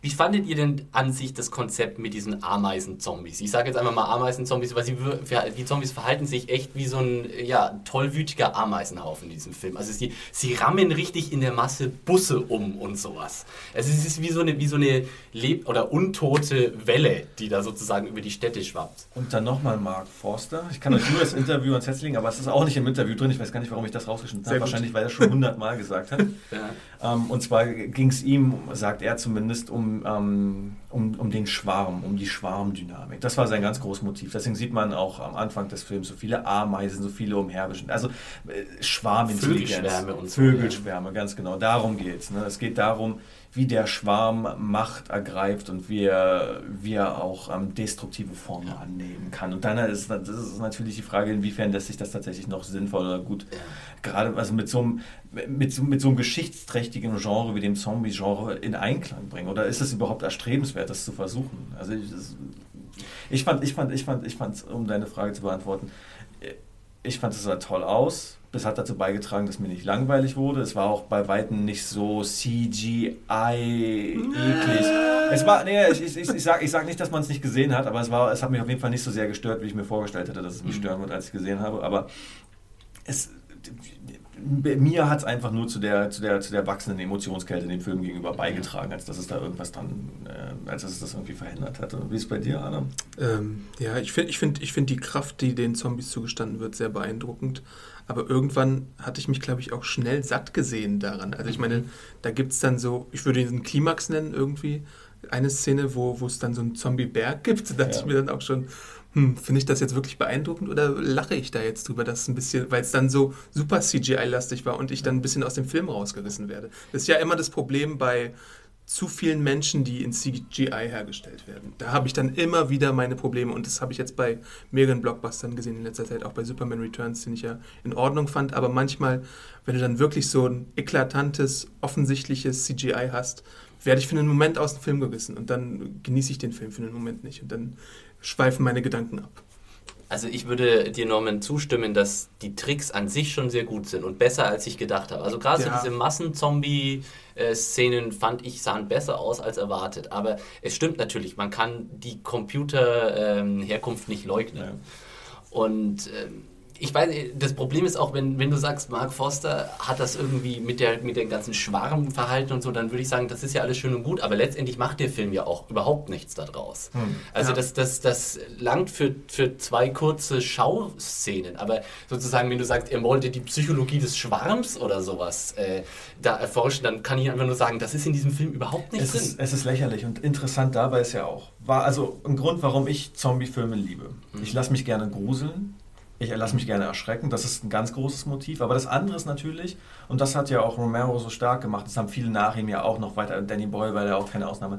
wie fandet ihr denn an sich das Konzept mit diesen Ameisen-Zombies? Ich sage jetzt einfach mal Ameisen-Zombies, weil sie, die Zombies verhalten sich echt wie so ein ja, tollwütiger Ameisenhaufen in diesem Film. Also sie, sie rammen richtig in der Masse Busse um und sowas. Also es ist wie so eine, wie so eine Leb- oder untote Welle, die da sozusagen über die Städte schwappt. Und dann nochmal Mark Forster. Ich kann euch nur das Interview ans Herz legen, aber es ist auch nicht im Interview drin. Ich weiß gar nicht, warum ich das rausgeschnitten habe. Wahrscheinlich, weil er schon hundertmal gesagt hat. Ja. Ähm, und zwar ging es ihm, sagt er zumindest, um, ähm, um, um den Schwarm, um die Schwarmdynamik. Das war sein ganz großes Motiv. Deswegen sieht man auch am Anfang des Films so viele Ameisen, so viele umherwischen. Also äh, Schwarmintelligenz. Vögelschwärme und so. Vögelschwärme, ganz genau. Darum geht es. Ne? Es geht darum, wie der Schwarm Macht ergreift und wie er, wie er auch ähm, destruktive Formen ja. annehmen kann. Und dann ist, das ist natürlich die Frage, inwiefern lässt sich das tatsächlich noch sinnvoll oder gut, ja. gerade also mit so, einem, mit, so, mit so einem geschichtsträchtigen Genre wie dem Zombie-Genre in Einklang bringen. Oder ist es überhaupt erstrebenswert, das zu versuchen? Also ich, das, ich fand, ich fand, ich fand, ich fand, um deine Frage zu beantworten, ich fand es sah toll aus das hat dazu beigetragen, dass mir nicht langweilig wurde. Es war auch bei Weitem nicht so CGI eklig. Es war, nee, ich, ich, ich, sag, ich sag nicht, dass man es nicht gesehen hat, aber es, war, es hat mich auf jeden Fall nicht so sehr gestört, wie ich mir vorgestellt hätte, dass es mich mhm. stören wird, als ich gesehen habe. Aber es, mir hat es einfach nur zu der, zu, der, zu der wachsenden Emotionskälte dem Film gegenüber beigetragen, als dass es da irgendwas dann, äh, als dass es das irgendwie verhindert hatte. Wie ist es bei dir, Adam? Ähm, ja, ich finde ich find, ich find die Kraft, die den Zombies zugestanden wird, sehr beeindruckend. Aber irgendwann hatte ich mich, glaube ich, auch schnell satt gesehen daran. Also ich meine, mhm. da gibt es dann so, ich würde diesen Klimax nennen irgendwie, eine Szene, wo, es dann so einen Zombie-Berg gibt, da dachte Ja. ich mir dann auch schon, hm, finde ich das jetzt wirklich beeindruckend oder lache ich da jetzt drüber, dass ein bisschen, weil es dann so super CGI-lastig war und ich dann ein bisschen aus dem Film rausgerissen werde. Das ist ja immer das Problem bei zu vielen Menschen, die in CGI hergestellt werden. Da habe ich dann immer wieder meine Probleme und das habe ich jetzt bei mehreren Blockbustern gesehen in letzter Zeit, auch bei Superman Returns, den ich ja in Ordnung fand, aber manchmal, wenn du dann wirklich so ein eklatantes, offensichtliches CGI hast, werde ich für einen Moment aus dem Film gerissen und dann genieße ich den Film für einen Moment nicht und dann schweifen meine Gedanken ab. Also ich würde dir, Norman, zustimmen, dass die Tricks an sich schon sehr gut sind und besser, als ich gedacht habe. Also gerade Ja. so diese Massenzombie-Szenen fand ich, sahen besser aus als erwartet. Aber es stimmt natürlich, man kann die Computer-Herkunft nicht leugnen. Ja. Und ähm, ich weiß, das Problem ist auch, wenn, wenn du sagst, Mark Foster hat das irgendwie mit der mit dem ganzen Schwarmverhalten und so, dann würde ich sagen, das ist ja alles schön und gut, aber letztendlich macht der Film ja auch überhaupt nichts daraus. Also Ja. das, das, das langt für, für zwei kurze Schauszenen, aber sozusagen, wenn du sagst, er wollte die Psychologie des Schwarms oder sowas äh, da erforschen, dann kann ich einfach nur sagen, das ist in diesem Film überhaupt nicht Es drin. ist, es ist lächerlich und interessant dabei ist ja auch, war also ein Grund, warum ich Zombie-Filme liebe. Ich lasse mich gerne gruseln, ich lasse mich gerne erschrecken, das ist ein ganz großes Motiv. Aber das andere ist natürlich, und das hat ja auch Romero so stark gemacht, das haben viele nach ihm ja auch noch weiter, Danny Boyle war ja auch keine Ausnahme.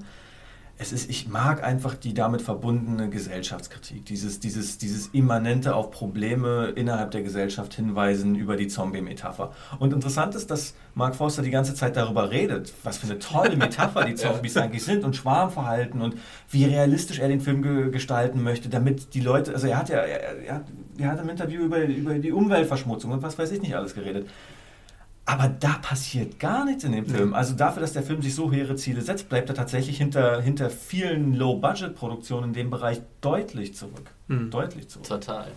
Es ist, ich mag einfach die damit verbundene Gesellschaftskritik, dieses, dieses, dieses immanente auf Probleme innerhalb der Gesellschaft hinweisen über die Zombie-Metapher. Und interessant ist, dass Mark Forster die ganze Zeit darüber redet, was für eine tolle Metapher die Zombies eigentlich sind und Schwarmverhalten und wie realistisch er den Film ge gestalten möchte, damit die Leute, also er hat ja, er, er, hat, er hat im Interview über, über die Umweltverschmutzung und was weiß ich nicht alles geredet. Aber da passiert gar nichts in dem Film. Also dafür, dass der Film sich so hehre Ziele setzt, bleibt er tatsächlich hinter, hinter vielen Low-Budget-Produktionen in dem Bereich deutlich zurück. Deutlich zurück. Total.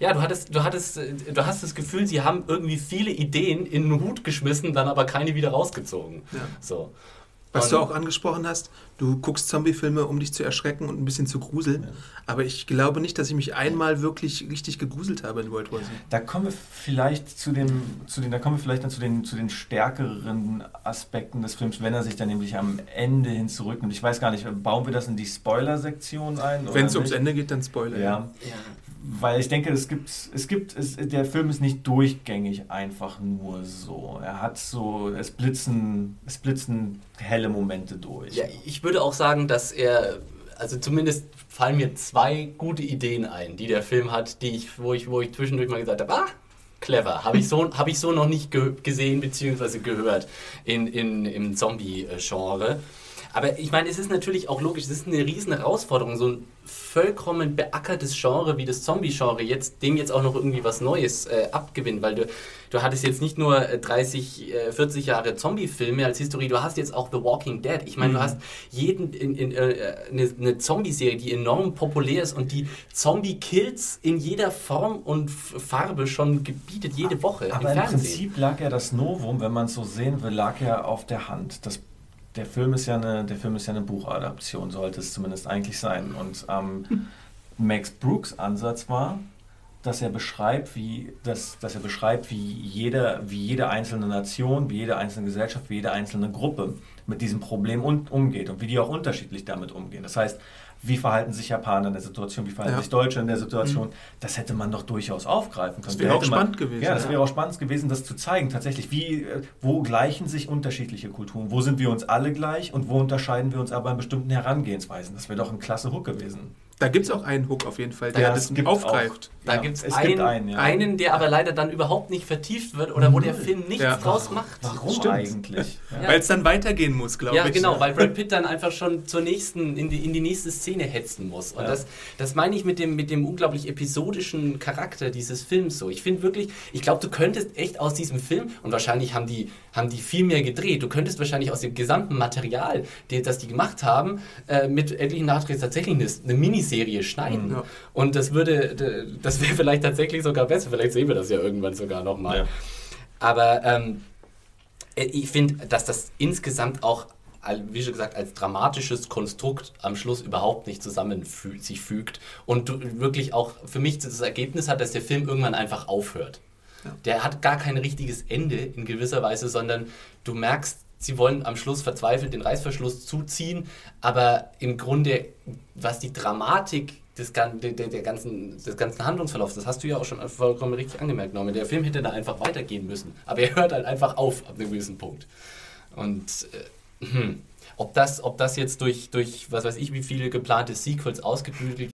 Ja, du hattest, du hattest, du hast das Gefühl, sie haben irgendwie viele Ideen in den Hut geschmissen, dann aber keine wieder rausgezogen. Ja. So. Was Und- du auch angesprochen hast, du guckst Zombie-Filme, um dich zu erschrecken und ein bisschen zu gruseln. Ja. Aber ich glaube nicht, dass ich mich einmal wirklich richtig gegruselt habe in World War Z. Da kommen wir vielleicht zu dem, zu den, da kommen wir vielleicht dann zu den, zu den stärkeren Aspekten des Films, wenn er sich dann nämlich am Ende hin zurücknimmt. Ich weiß gar nicht, bauen wir das in die Spoiler-Sektion ein? oder Wenn es ums nicht? Ende geht, dann Spoiler. Ja. Ja. Weil ich denke, es gibt, es gibt, es, der Film ist nicht durchgängig einfach nur so. Er hat so, es blitzen, es blitzen helle Momente durch. Ja, ich würde auch sagen, dass er, also zumindest fallen mir zwei gute Ideen ein, die der Film hat, die ich, wo ich, wo ich zwischendurch mal gesagt habe, ah, clever, habe ich so, habe ich so noch nicht ge gesehen bzw. gehört in, in, im Zombie-Genre. Aber ich meine, es ist natürlich auch logisch, es ist eine riesen Herausforderung, so ein vollkommen beackertes Genre wie das Zombie-Genre jetzt, dem jetzt auch noch irgendwie was Neues äh, abgewinnt, weil du, du hattest jetzt nicht nur äh, 30, äh, 40 Jahre Zombie-Filme als Historie, du hast jetzt auch The Walking Dead. Ich meine, du hast jeden in, in, äh, eine, eine Zombie-Serie, die enorm populär ist und die Zombie-Kills in jeder Form und Farbe schon gebietet, jede Woche Aber im im. Prinzip lag ja das Novum, wenn man es so sehen will, lag ja auf der Hand. Das, der, Film ist ja eine, der Film ist ja eine Buchadaption, sollte es zumindest eigentlich sein. Und ähm, Max Brooks Ansatz war, dass er beschreibt, wie, dass, dass er beschreibt, wie jede, wie jede einzelne Nation, wie jede einzelne Gesellschaft, wie jede einzelne Gruppe mit diesem Problem un umgeht und wie die auch unterschiedlich damit umgehen. Das heißt, wie verhalten sich Japaner in der Situation, wie verhalten Ja. sich Deutsche in der Situation, das hätte man doch durchaus aufgreifen können. Das wäre Da auch hätte man- spannend gewesen, Ja, das ja. wäre auch spannend gewesen, das zu zeigen, tatsächlich, wie, wo gleichen sich unterschiedliche Kulturen, wo sind wir uns alle gleich und wo unterscheiden wir uns aber in bestimmten Herangehensweisen. Das wäre doch ein klasse Hook gewesen. Da gibt es auch einen Hook auf jeden Fall, der Ja, das es gibt aufgreift. Da Ja, gibt es es einen, gibt einen, ja. einen, der aber leider dann überhaupt nicht vertieft wird oder wo der Film nichts Ja. draus macht. Warum Stimmt. eigentlich? Ja. Weil es dann weitergehen muss, glaube Ja, ich. genau, weil Brad Pitt dann einfach schon zur nächsten, in die, in die nächste Szene hetzen muss. Und Ja. das, das meine ich mit dem, mit dem unglaublich episodischen Charakter dieses Films so. Ich finde wirklich, ich glaube, du könntest echt aus diesem Film, und wahrscheinlich haben die, haben die viel mehr gedreht, du könntest wahrscheinlich aus dem gesamten Material, das die gemacht haben, äh, mit etlichen Nachdrehs tatsächlich eine, eine Miniserie schneiden. Ja. Und das würde, das wäre vielleicht tatsächlich sogar besser. Vielleicht sehen wir das ja irgendwann sogar nochmal. Ja. Aber ähm, äh, ich finde, dass das insgesamt auch, wie schon gesagt, als dramatisches Konstrukt am Schluss überhaupt nicht zusammen sich fügt und du wirklich auch für mich das Ergebnis hat, dass der Film irgendwann einfach aufhört. Der hat gar kein richtiges Ende in gewisser Weise, sondern du merkst sie wollen am Schluss verzweifelt den Reißverschluss zuziehen, aber im Grunde, was die Dramatik des, der, der ganzen, des ganzen Handlungsverlaufs, das hast du ja auch schon vollkommen richtig angemerkt, Norman. Der Film hätte da einfach weitergehen müssen, aber er hört halt einfach auf ab einem gewissen Punkt. Und äh, hm, ob, das, ob das jetzt durch, durch, was weiß ich, wie viele geplante Sequels ausgebügelt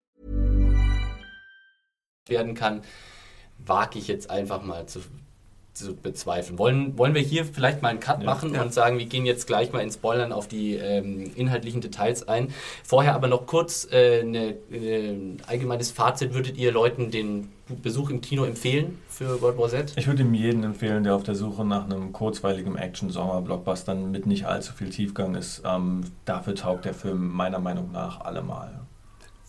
Werden kann, wage ich jetzt einfach mal zu, zu bezweifeln. Wollen, wollen wir hier vielleicht mal einen Cut ja, machen ja. und sagen, wir gehen jetzt gleich mal in Spoilern auf die ähm, inhaltlichen Details ein. Vorher aber noch kurz äh, ein äh, allgemeines Fazit. Würdet ihr Leuten den Besuch im Kino empfehlen für World War Z? Ich würde ihm jeden empfehlen, der auf der Suche nach einem kurzweiligen Action-Sommer-Blockbuster mit nicht allzu viel Tiefgang ist. Ähm, dafür taugt der Film meiner Meinung nach allemal.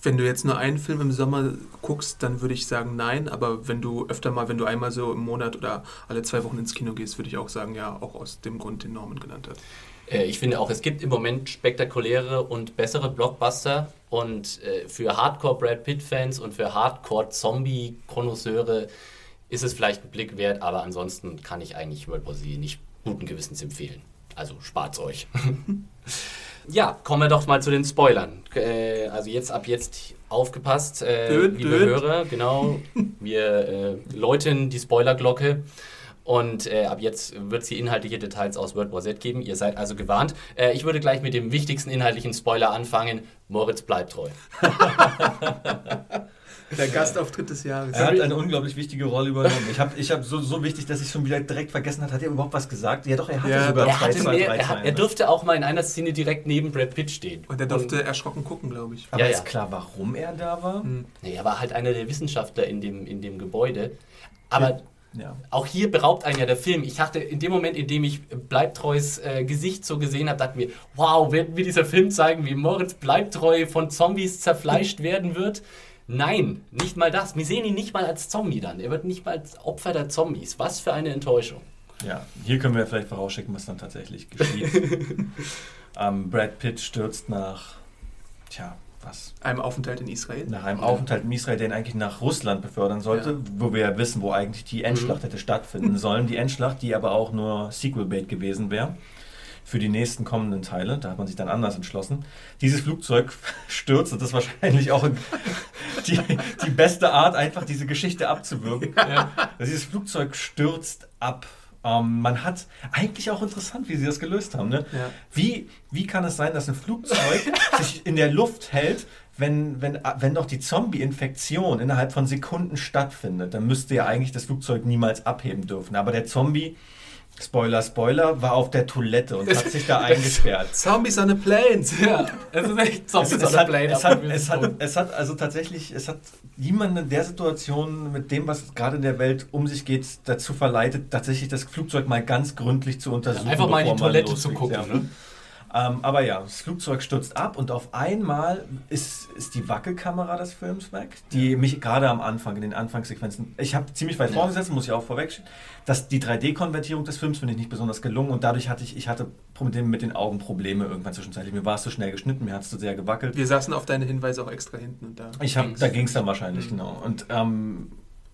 Wenn du jetzt nur einen Film im Sommer guckst, dann würde ich sagen nein. Aber wenn du öfter mal, wenn du einmal so im Monat oder alle zwei Wochen ins Kino gehst, würde ich auch sagen ja, auch aus dem Grund, den Norman genannt hat. Äh, ich finde auch, es gibt im Moment spektakuläre und bessere Blockbuster. Und äh, für Hardcore Brad Pitt-Fans und für Hardcore Zombie-Konnoisseure ist es vielleicht ein Blick wert. Aber ansonsten kann ich eigentlich World War Z nicht guten Gewissens empfehlen. Also spart's euch. Ja, kommen wir doch mal zu den Spoilern. Äh, also jetzt ab jetzt aufgepasst, äh, död, liebe död. Hörer, genau. Wir äh, läuten die Spoilerglocke. Und äh, ab jetzt wird es hier inhaltliche Details aus World War Z geben. Ihr seid also gewarnt. Äh, ich würde gleich mit dem wichtigsten inhaltlichen Spoiler anfangen. Moritz bleibt treu. Der Gastauftritt des Jahres. Er hat eine unglaublich wichtige Rolle übernommen. Ich habe ich hab so, so wichtig, dass ich schon wieder direkt vergessen habe. Hat er überhaupt was gesagt? Ja, doch, er hatte ja, sogar er zwei, hatte zwei, mehr, drei er, hat, er durfte auch mal in einer Szene direkt neben Brad Pitt stehen. Und er durfte Und, erschrocken gucken, glaube ich. Aber ja, ist ja. klar, warum er da war? Hm. Nee, er war halt einer der Wissenschaftler in dem, in dem Gebäude. Aber ja. Auch hier beraubt einen ja der Film. Ich dachte, in dem Moment, in dem ich Bleibtreus äh, Gesicht so gesehen habe, dachte mir, wow, werden wir dieser Film zeigen, wie Moritz Bleibtreu von Zombies zerfleischt werden wird? Nein, nicht mal das. Wir sehen ihn nicht mal als Zombie dann. Er wird nicht mal als Opfer der Zombies. Was für eine Enttäuschung. Ja, hier können wir vielleicht vorausschicken, was dann tatsächlich geschieht. ähm, Brad Pitt stürzt nach, tja, was? Einem Aufenthalt in Israel? Nach einem Aufenthalt in Israel, der ihn eigentlich nach Russland befördern sollte, ja. wo wir ja wissen, wo eigentlich die Endschlacht mhm. hätte stattfinden sollen. Die Endschlacht, die aber auch nur Sequel-Bait gewesen wäre für die nächsten kommenden Teile. Da hat man sich dann anders entschlossen. Dieses Flugzeug stürzt und das ist wahrscheinlich auch die, die beste Art, einfach diese Geschichte abzuwürgen. Ja. Dieses Flugzeug stürzt ab. Ähm, man hat eigentlich auch interessant, wie sie das gelöst haben. Ne? Ja. Wie, wie kann es sein, dass ein Flugzeug sich in der Luft hält, wenn, wenn, wenn doch die Zombie-Infektion innerhalb von Sekunden stattfindet? Dann müsste ja eigentlich das Flugzeug niemals abheben dürfen. Aber der Zombie Spoiler, Spoiler, war auf der Toilette und hat sich da eingesperrt. Zombies on a plane. Ja, es ist echt Zombies es, on a plane. Es hat, es, hat, es hat also tatsächlich, es hat niemanden in der Situation mit dem, was gerade in der Welt um sich geht, dazu verleitet, tatsächlich das Flugzeug mal ganz gründlich zu untersuchen. Einfach mal in die Toilette zu gucken. Ja. Ne? Ähm, aber ja, das Flugzeug stürzt ab und auf einmal ist, ist die Wackelkamera des Films weg, die mich gerade am Anfang, in den Anfangssequenzen, ich habe ziemlich weit ja. vorgesetzt, muss ich auch vorwegschieben, dass die 3D-Konvertierung des Films finde ich nicht besonders gelungen und dadurch hatte ich, ich hatte mit den Augen Probleme irgendwann zwischenzeitlich. Mir war es zu schnell geschnitten, mir hat es zu sehr gewackelt. Wir saßen auf deine Hinweise auch extra hinten und da. Ich hab, da ging es dann wahrscheinlich, mhm. genau. Und, ähm,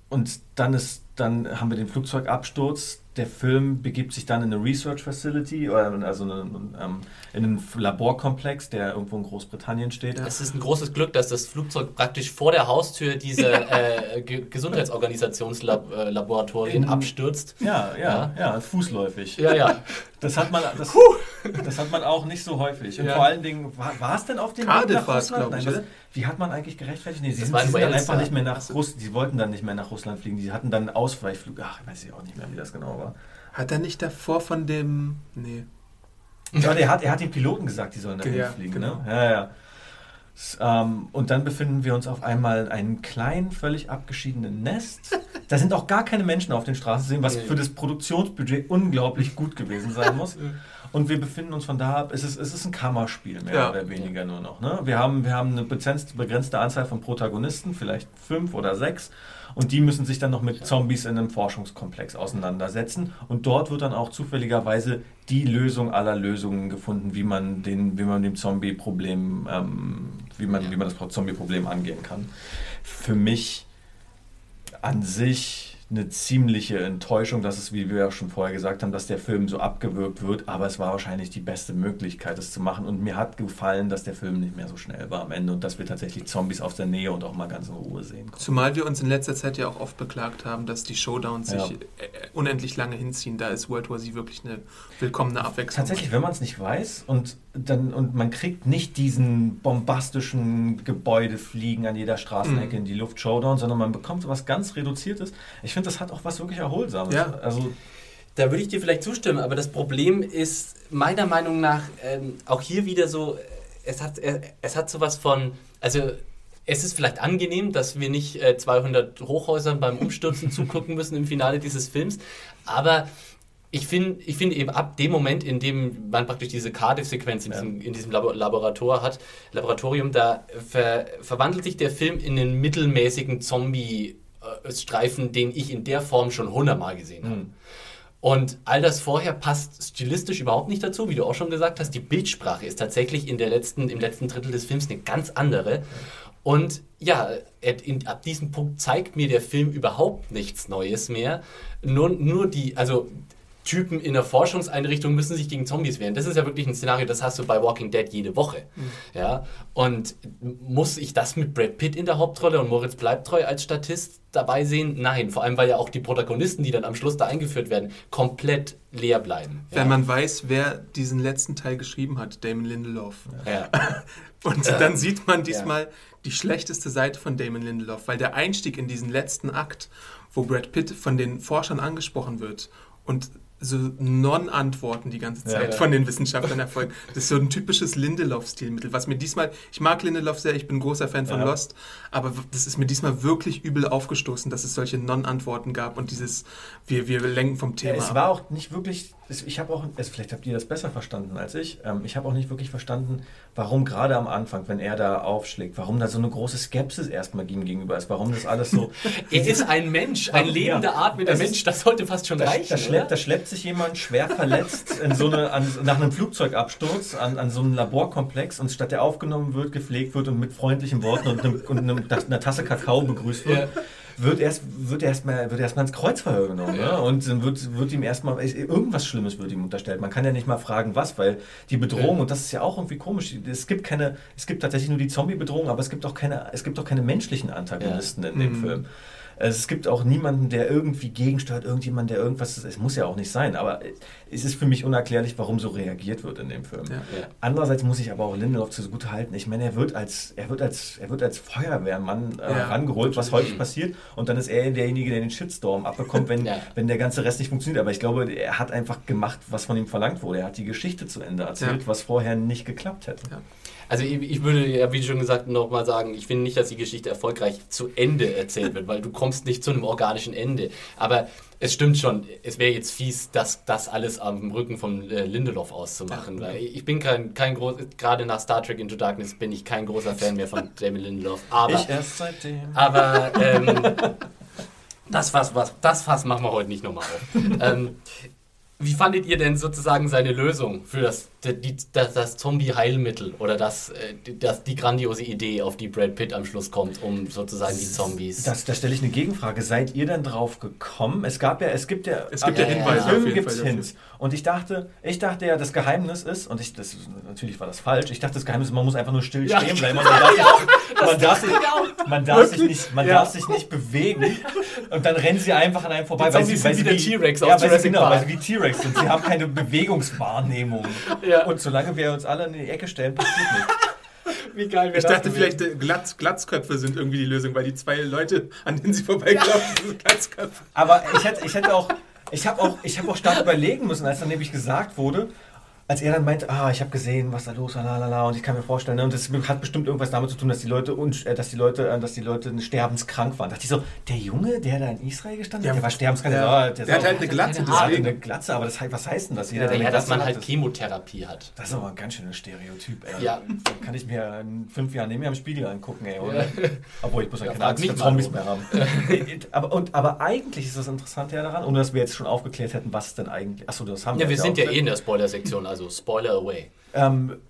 und dann ist, dann haben wir den Flugzeugabsturz der Film begibt sich dann in eine Research Facility, also eine, ähm, in einen Laborkomplex, der irgendwo in Großbritannien steht. Es ist ein großes Glück, dass das Flugzeug praktisch vor der Haustür dieser äh, Gesundheitsorganisationslaboratorien abstürzt. Ja, ja, ja, ja, fußläufig. Ja, ja. Das hat man, das, das hat man auch nicht so häufig. Und ja. vor allen Dingen, war, war es denn auf dem Weg nach Russland? Nein, wie hat man eigentlich gerechtfertigt? Nee, sie, sind, sie sind dann einfach nicht mehr nach Russland, sie wollten dann nicht mehr nach Russland fliegen. Sie hatten dann einen Ausweichflug. Ach, ich weiß ich auch nicht mehr, wie das genau war. Hat er nicht davor von dem. Nee. Ja, der hat, er hat den Piloten gesagt, die sollen da ja, fliegen. Genau. Ne? Ja, ja. Ähm, und dann befinden wir uns auf einmal in einem kleinen, völlig abgeschiedenen Nest. Da sind auch gar keine Menschen auf den Straßen zu sehen, was für das Produktionsbudget unglaublich gut gewesen sein muss. Und wir befinden uns von da ab, es ist, es ist ein Kammerspiel, mehr Ja. oder weniger nur noch. Ne? Wir, haben, wir haben eine begrenzte, begrenzte Anzahl von Protagonisten, vielleicht fünf oder sechs. Und die müssen sich dann noch mit Zombies in einem Forschungskomplex auseinandersetzen. Und dort wird dann auch zufälligerweise die Lösung aller Lösungen gefunden, wie man, den, wie man dem Zombie-Problem, ähm, wie man, wie man das Zombie-Problem angehen kann. Für mich an sich eine ziemliche Enttäuschung, dass es, wie wir ja schon vorher gesagt haben, dass der Film so abgewürgt wird, aber es war wahrscheinlich die beste Möglichkeit, es zu machen. Und mir hat gefallen, dass der Film nicht mehr so schnell war am Ende und dass wir tatsächlich Zombies aus der Nähe und auch mal ganz in Ruhe sehen konnten. Zumal wir uns in letzter Zeit ja auch oft beklagt haben, dass die Showdowns Ja. sich äh, unendlich lange hinziehen. Da ist World War Z wirklich eine willkommene Abwechslung. Tatsächlich, wenn man es nicht weiß und, dann, und man kriegt nicht diesen bombastischen Gebäudefliegen an jeder Straßenecke Mhm. in die Luft Showdown, sondern man bekommt so was ganz Reduziertes. Ich finde, das hat auch was wirklich Erholsames. Ja. Also, Da würde ich dir vielleicht zustimmen, aber das Problem ist meiner Meinung nach ähm, auch hier wieder so, äh, es hat, äh, es hat sowas von, also es ist vielleicht angenehm, dass wir nicht äh, 200 Hochhäusern beim Umstürzen zugucken müssen im Finale dieses Films, aber ich finde ich find eben ab dem Moment, in dem man praktisch diese Cardiff-Sequenz in, diesem, in diesem Labo Laborator hat, Laboratorium, da ver verwandelt sich der Film in einen mittelmäßigen Zombie-Streifen, den ich in der Form schon hundertmal gesehen habe. Und all das vorher passt stilistisch überhaupt nicht dazu, wie du auch schon gesagt hast. Die Bildsprache ist tatsächlich in der letzten, im letzten Drittel des Films eine ganz andere. Und ja, in, ab diesem Punkt zeigt mir der Film überhaupt nichts Neues mehr. Nur, nur die, also Typen in der Forschungseinrichtung müssen sich gegen Zombies wehren. Das ist ja wirklich ein Szenario, das hast du bei Walking Dead jede Woche. Ja, und muss ich das mit Brad Pitt in der Hauptrolle und Moritz Bleibtreu als Statist dabei sehen? Nein, vor allem weil ja auch die Protagonisten, die dann am Schluss da eingeführt werden, komplett leer bleiben. Wenn ja. man weiß, wer diesen letzten Teil geschrieben hat, Damon Lindelof. ja. Und dann sieht man diesmal die schlechteste Seite von Damon Lindelof, weil der Einstieg in diesen letzten Akt, wo Brad Pitt von den Forschern angesprochen wird und so Non-Antworten die ganze Zeit ja. von den Wissenschaftlern erfolgen. Das ist so ein typisches Lindelof-Stilmittel, was mir diesmal, ich mag Lindelof sehr, ich bin großer Fan von Ja. Lost, aber das ist mir diesmal wirklich übel aufgestoßen, dass es solche Non-Antworten gab und dieses, wir, wir lenken vom Thema es ab. war auch nicht wirklich, ich habe auch, vielleicht habt ihr das besser verstanden als ich, ähm, ich habe auch nicht wirklich verstanden, warum gerade am Anfang, wenn er da aufschlägt, warum da so eine große Skepsis erstmal ihm gegenüber ist, warum das alles so... Er ist ein Mensch, ein Ja. lebender atmender Das ist- Mensch, das sollte fast schon Da, reichen. da, schleppt, da schleppt sich jemand schwer verletzt in so eine, an, nach einem Flugzeugabsturz an, an so einem Laborkomplex und statt der aufgenommen wird, gepflegt wird und mit freundlichen Worten und, einem, und einem, einer Tasse Kakao begrüßt wird, Ja. Wird erst wird erstmal wird erstmal ins Kreuzverhör genommen ne? und dann wird, wird ihm erstmal irgendwas Schlimmes wird ihm unterstellt. Man kann ja nicht mal fragen, was, weil die Bedrohung und das ist ja auch irgendwie komisch. Es gibt keine, es gibt tatsächlich nur die Zombie-Bedrohung, aber es gibt auch keine, es gibt auch keine menschlichen Antagonisten in dem Film. Es gibt auch niemanden, der irgendwie gegensteuert, irgendjemand, der irgendwas. Es muss ja auch nicht sein, aber es ist für mich unerklärlich, warum so reagiert wird in dem Film. Ja. Andererseits muss ich aber auch Lindelof zugute halten. Ich meine, er wird als, er wird als, er wird als Feuerwehrmann äh, Ja. rangeholt, was häufig passiert. Und dann ist er derjenige, der den Shitstorm abbekommt, wenn, Ja. wenn der ganze Rest nicht funktioniert. Aber ich glaube, er hat einfach gemacht, was von ihm verlangt wurde. Er hat die Geschichte zu Ende erzählt, was vorher nicht geklappt hätte. Also ich, ich würde ja, wie schon gesagt, nochmal sagen, ich finde nicht, dass die Geschichte erfolgreich zu Ende erzählt wird, weil du kommst nicht zu einem organischen Ende. Aber es stimmt schon, es wäre jetzt fies, das, das alles am Rücken von äh, Lindelof auszumachen. Weil ich bin kein, kein groß, gerade nach Star Trek Into Darkness bin ich kein großer Fan mehr von Damon Lindelof. Aber, Ich erst seitdem. aber ähm, das, Fass, was, das Fass machen wir heute nicht nochmal auf. ähm, wie fandet ihr denn sozusagen seine Lösung für das, die, das, das Zombie-Heilmittel oder das, äh, die- das, die grandiose Idee, auf die Brad Pitt am Schluss kommt, um sozusagen die Zombies... Das, da stelle ich eine Gegenfrage. Seid ihr denn drauf gekommen? Es gab ja, es gibt ja, Es gibt ja am Hinweise auf Film Fall dafür. Hints. Und ich dachte, ich dachte ja, das Geheimnis ist, und ich, das, natürlich war das falsch, ich dachte, das Geheimnis ist, man muss einfach nur still Ja. stehen bleiben. Und man darf, sich, man darf, sich, man darf, sich, nicht, man Ja. darf sich nicht bewegen. Und dann rennen sie einfach an einem vorbei. Die Zombies sind wie der T-Rex aus ja, weil sie, Jurassic genau, Park. weil sie wie T-Rex sind. Sie haben keine Bewegungswahrnehmung. Ja. Und solange wir uns alle in die Ecke stellen, passiert nichts. Wie geil wäre Ich dachte vielleicht, äh, Glatz, Glatzköpfe sind irgendwie die Lösung, weil die zwei Leute, an denen sie vorbeigelaufen sind, Glatzköpfe. Aber ich hätte, ich hätte auch, ich habe auch, ich habe auch stark überlegen müssen, als dann nämlich gesagt wurde, als er dann meinte, ah, ich habe gesehen, was da los war, lalala, und ich kann mir vorstellen, ne, und das hat bestimmt irgendwas damit zu tun, dass die Leute, äh, dass die Leute, äh, dass die Leute sterbenskrank waren. Da dachte ich so, der Junge, der da in Israel gestanden hat, Ja, der war sterbenskrank. der- war- der hat halt eine Glatze, Der deswegen. eine Glatze, aber das, was heißt denn das? Jeder, der Ja, eine dass man halt hat, das- Chemotherapie hat. Das ist aber ein ganz schönes Stereotyp, ey. Ja. Da kann ich mir in fünf Jahren nicht mehr im Spiegel angucken, ey. Oder? Obwohl, ich muss ja, Ja, keine Angst vor Zombies mehr haben. aber, und, aber eigentlich ist das Interessante ja daran, ohne dass wir jetzt schon aufgeklärt hätten, was denn eigentlich... Achso, das haben wir Ja, wir jetzt sind ja eh in der Spoiler-Sektion, also Spoiler away. Ähm,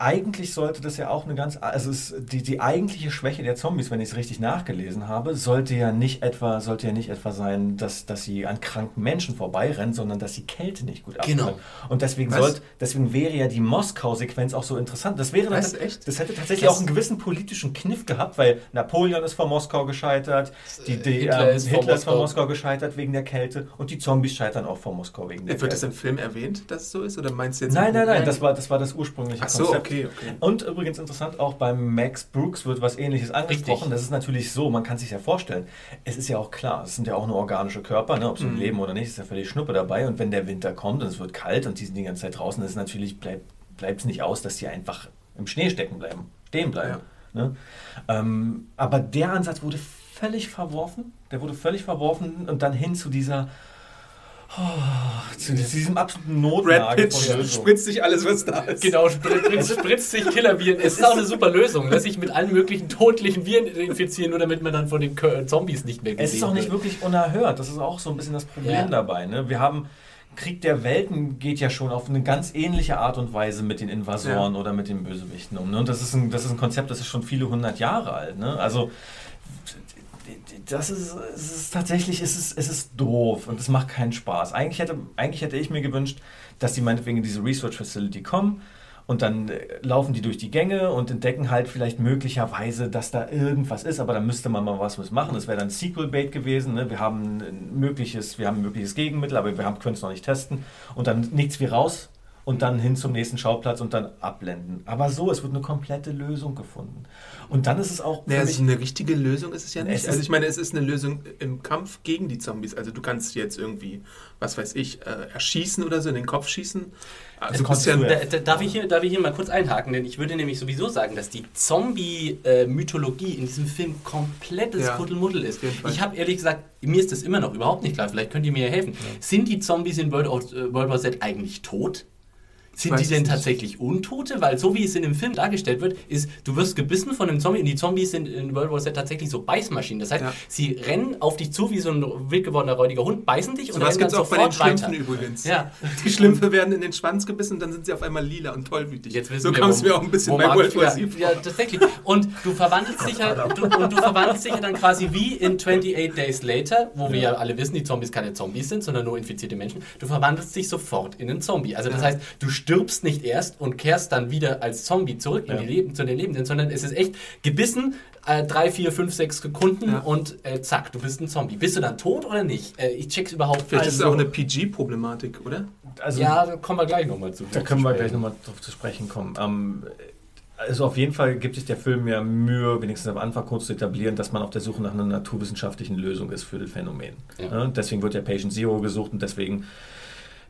eigentlich sollte das ja auch eine ganz, also die, die eigentliche Schwäche der Zombies, wenn ich es richtig nachgelesen habe, sollte ja nicht etwa, sollte ja nicht etwa sein, dass, dass sie an kranken Menschen vorbeirennen, sondern dass sie Kälte nicht gut abkönnen. Genau. Und deswegen sollte, deswegen wäre ja die Moskau-Sequenz auch so interessant. Das wäre das, Echt? das hätte tatsächlich Das- auch einen gewissen politischen Kniff gehabt, weil Napoleon ist vor Moskau gescheitert, die, die, Hitler ähm, ist vor Hitler ist vor Moskau. Gescheitert wegen der Kälte und die Zombies scheitern auch vor Moskau wegen der Wird das Kälte. im Film erwähnt, dass es so ist? Oder meinst du jetzt... Nein, nein, nein, Nein. das war das, war das ursprüngliche Ach so, Konzept. okay, okay. Und übrigens interessant, auch beim Max Brooks wird was ähnliches angesprochen. Richtig. Das ist natürlich so, man kann sich ja vorstellen. Es ist ja auch klar, es sind ja auch nur organische Körper, ne? ob sie leben oder nicht, ist ja völlig Schnuppe dabei. Und wenn der Winter kommt und es wird kalt und die sind die ganze Zeit draußen, ist natürlich, bleibt es nicht aus, dass die einfach im Schnee stecken bleiben, stehen bleiben. Ne? Ähm, aber der Ansatz wurde völlig verworfen. Der wurde völlig verworfen und dann hin zu dieser. Oh, zu diesem absoluten Brad Notlage Pitt spritzt sich alles, was da ist. Genau, spritzt, spritzt sich Killerviren. Es ist auch eine super Lösung, dass sich mit allen möglichen todlichen Viren infizieren, nur damit man dann von den Kö- Zombies nicht mehr gesehen Es ist auch nicht wird. wirklich unerhört. Das ist auch so ein bisschen das Problem Ja. dabei. Ne? Wir haben Krieg der Welten geht ja schon auf eine ganz ähnliche Art und Weise mit den Invasoren oder mit den Bösewichten um. Ne? Und das ist, ein, das ist ein Konzept, das ist schon viele hundert Jahre alt. Ne? Also das ist, es ist tatsächlich, es ist, es ist doof und es macht keinen Spaß. Eigentlich hätte, eigentlich hätte ich mir gewünscht, dass die meinetwegen in diese Research Facility kommen und dann äh, laufen die durch die Gänge und entdecken halt vielleicht möglicherweise, dass da irgendwas ist, aber da müsste man mal was machen. Das wäre dann Sequel-Bait gewesen. Ne? Wir, haben ein mögliches, wir haben mögliches Gegenmittel, aber wir können es noch nicht testen. Und dann nichts wie raus und dann hin zum nächsten Schauplatz und dann abblenden. Aber so, es wird eine komplette Lösung gefunden. Und dann ist es auch Naja, also eine richtige Lösung ist es ja Es nicht. ist- Also ich meine, es ist eine Lösung im Kampf gegen die Zombies. Also du kannst jetzt irgendwie, was weiß ich, äh, erschießen oder so, in den Kopf schießen. Also ja, Da, da, darf, ich hier, darf ich hier mal kurz einhaken? Denn ich würde nämlich sowieso sagen, dass die Zombie-Mythologie in diesem Film komplettes Ja, Kuddelmuddel ist. Ich habe ehrlich gesagt, mir ist das immer noch überhaupt nicht klar. Vielleicht könnt ihr mir ja helfen. Sind die Zombies in World, of, äh, World War Z eigentlich tot? Sind die denn tatsächlich Untote? Weil so wie es in dem Film dargestellt wird, ist, du wirst gebissen von einem Zombie und die Zombies sind in World War Z tatsächlich so Beißmaschinen. Das heißt, Ja. sie rennen auf dich zu wie so ein wild gewordener räudiger Hund, beißen dich und sowas rennen gibt dann es auch bei den sofort Schlümpfen weiter. übrigens. Ja. Die Schlümpfe werden in den Schwanz gebissen und dann sind sie auf einmal lila und tollwütig. Jetzt wissen so kam es mir auch ein bisschen bei World War ja, Z vor. ja, tatsächlich. Und du verwandelst dich ja, du, und du verwandelst dich ja dann quasi wie in 28 Days Later, wo wir ja alle wissen, die Zombies keine Zombies sind, sondern nur infizierte Menschen. Du verwandelst dich sofort in einen Zombie. Also das heißt, du stirbst nicht erst und kehrst dann wieder als Zombie zurück in Ja. die Leben, zu den Lebenden, sondern es ist echt gebissen, äh, drei, vier, fünf, sechs Sekunden Ja. und äh, zack, du bist ein Zombie. Bist du dann tot oder nicht? Äh, ich check's überhaupt Vielleicht ist es Also- auch eine PG-Problematik, oder? also, Ja, da kommen wir gleich nochmal zu. Da können wir gleich nochmal drauf zu sprechen kommen. Ähm, also auf jeden Fall gibt sich der Film ja Mühe, wenigstens am Anfang kurz zu etablieren, dass man auf der Suche nach einer naturwissenschaftlichen Lösung ist für das Phänomen. Ja. Ja, deswegen wird ja Patient Zero gesucht und deswegen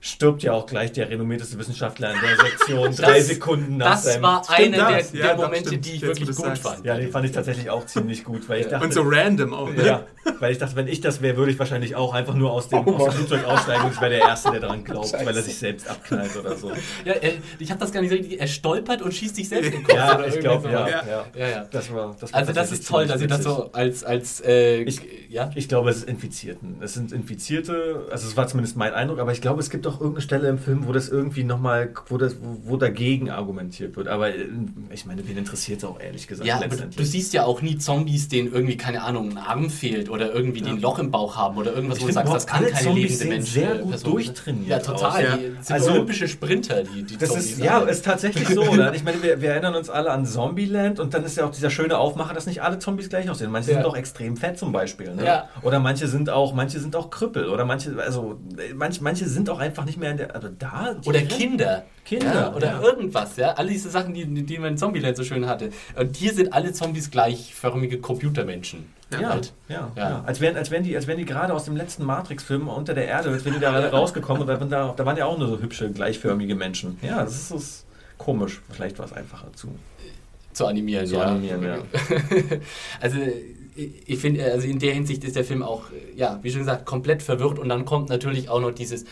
stirbt ja auch gleich der renommierteste Wissenschaftler in der Sektion drei Sekunden nach Das seinem... war Stimmt einer der, das? Ja, der doch, Momente, stimmt. die ich wirklich gut sagst. fand. ja, den fand ich tatsächlich auch ziemlich gut, weil ich dachte... Und so random auch. Ne? ja, weil ich dachte, wenn ich das wäre, würde ich wahrscheinlich auch einfach nur aus dem, Oh aus dem Flugzeug aussteigen und ich wäre der Erste, der daran glaubt, weil er sich selbst abknallt oder so. Ja, er, ich habe das gar nicht so richtig. Er stolpert und schießt sich selbst in den Kopf. Ja, oder ich irgendwie glaube, ja, ja. Ja, ja. Das war, das war Also das ist toll, dass ihr das so als, als äh, Ich- ja. Ich glaube, es ist Infizierten. Es sind Infizierte, also es war zumindest mein Eindruck, aber ich glaube, es gibt auch irgendeine Stelle im Film, wo das irgendwie nochmal, wo, das, wo, wo dagegen argumentiert wird. Aber äh, ich meine, wen interessiert es auch ehrlich gesagt Ja, aber du letztendlich? siehst ja auch nie Zombies, denen irgendwie, keine Ahnung, ein Arm fehlt oder irgendwie die ein Loch im Bauch haben oder irgendwas, Ich wo du sagst, das kann keine Zombies lebende sehen Mensch. sehr äh, gut Person durchtrainiert Ja, total. ja. Die sind Also- olympische Sprinter, die, die Das Zombies. ist, ja, ist tatsächlich so. Oder? Ich meine, wir, wir erinnern uns alle an Zombieland und dann ist ja auch dieser schöne Aufmacher, dass nicht alle Zombies gleich aussehen. Manche Ja. sind auch extrem fett zum Beispiel. Ne? Ja. Oder manche sind auch, manche sind auch Krüppel. Oder manche, also äh, manche, manche sind auch einfach nicht mehr in der. Also da. Oder. Kinder. Kinder, Ja, oder ja. irgendwas, ja. All diese Sachen, die, die man in Zombieland so schön hatte. Und hier sind alle Zombies gleichförmige Computermenschen. Ja, Halt. ja, Ja. Als wären, als wären die, als wären die gerade aus dem letzten Matrix-Film unter der Erde, als wären die da alle rausgekommen und da, waren da, waren ja auch nur so hübsche, gleichförmige Menschen. Ja, das ist, das ist komisch. Vielleicht war es einfacher zu, Zu animieren, zu ja. animieren. Ja. also ich finde, also in der Hinsicht ist der Film auch, ja, wie schon gesagt, komplett verwirrt und dann kommt natürlich auch noch dieses,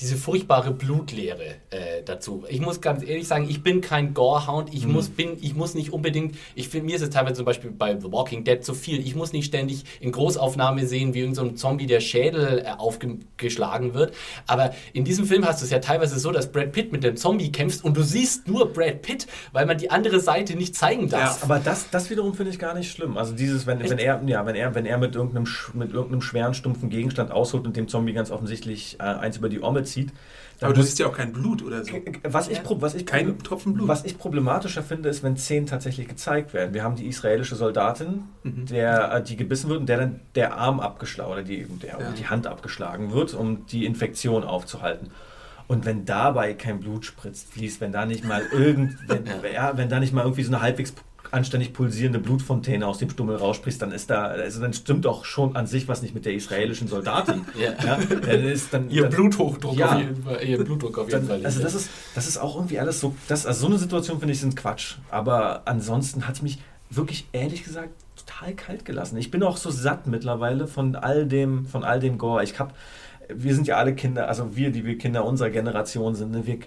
diese furchtbare Blutleere äh, dazu. Ich muss ganz ehrlich sagen, ich bin kein Gorehound, ich, muss, bin, ich muss nicht unbedingt, ich finde, mir ist es teilweise zum Beispiel bei The Walking Dead zu viel, ich muss nicht ständig in Großaufnahme sehen, wie irgendein so Zombie der Schädel äh, aufgeschlagen wird, aber in diesem Film hast du es ja teilweise so, dass Brad Pitt mit dem Zombie kämpft und du siehst nur Brad Pitt, weil man die andere Seite nicht zeigen darf. Aber das, das wiederum finde ich gar nicht schlimm. Also dieses, wenn, wenn er, ja, wenn er, wenn er mit irgendeinem, mit irgendeinem schweren, stumpfen Gegenstand ausholt und dem Zombie ganz offensichtlich äh, eins über die Omme zieht, dann Aber du siehst ja auch kein Blut oder so. was ich, was ich Kein Tropfen Blut. Was ich problematischer finde, ist, wenn Szenen tatsächlich gezeigt werden. Wir haben die israelische Soldatin, Mhm. der, äh, die gebissen wird und der dann der Arm abgeschlagen oder die, der, Ja. die Hand abgeschlagen wird, um die Infektion aufzuhalten. Und wenn dabei kein Blut spritzt, fließt, wenn da nicht mal irgend, wenn, ja, wenn da nicht mal irgendwie so eine halbwegs anständig pulsierende Blutfontäne aus dem Stummel raussprichst, dann ist da, also dann stimmt doch schon an sich was nicht mit der israelischen Soldatin. Ja. dann ist dann, Ihr dann, Bluthochdruck Ja. auf jeden Fall, ihr Blutdruck auf jeden dann, Fall. also das ist, das ist auch irgendwie alles so, das, also so eine Situation finde ich sind Quatsch. Aber ansonsten hat es mich wirklich ehrlich gesagt total kalt gelassen. Ich bin auch so satt mittlerweile von all dem, von all dem Gore. Ich hab, wir sind ja alle Kinder, also wir, die wir Kinder unserer Generation sind, ne, wir,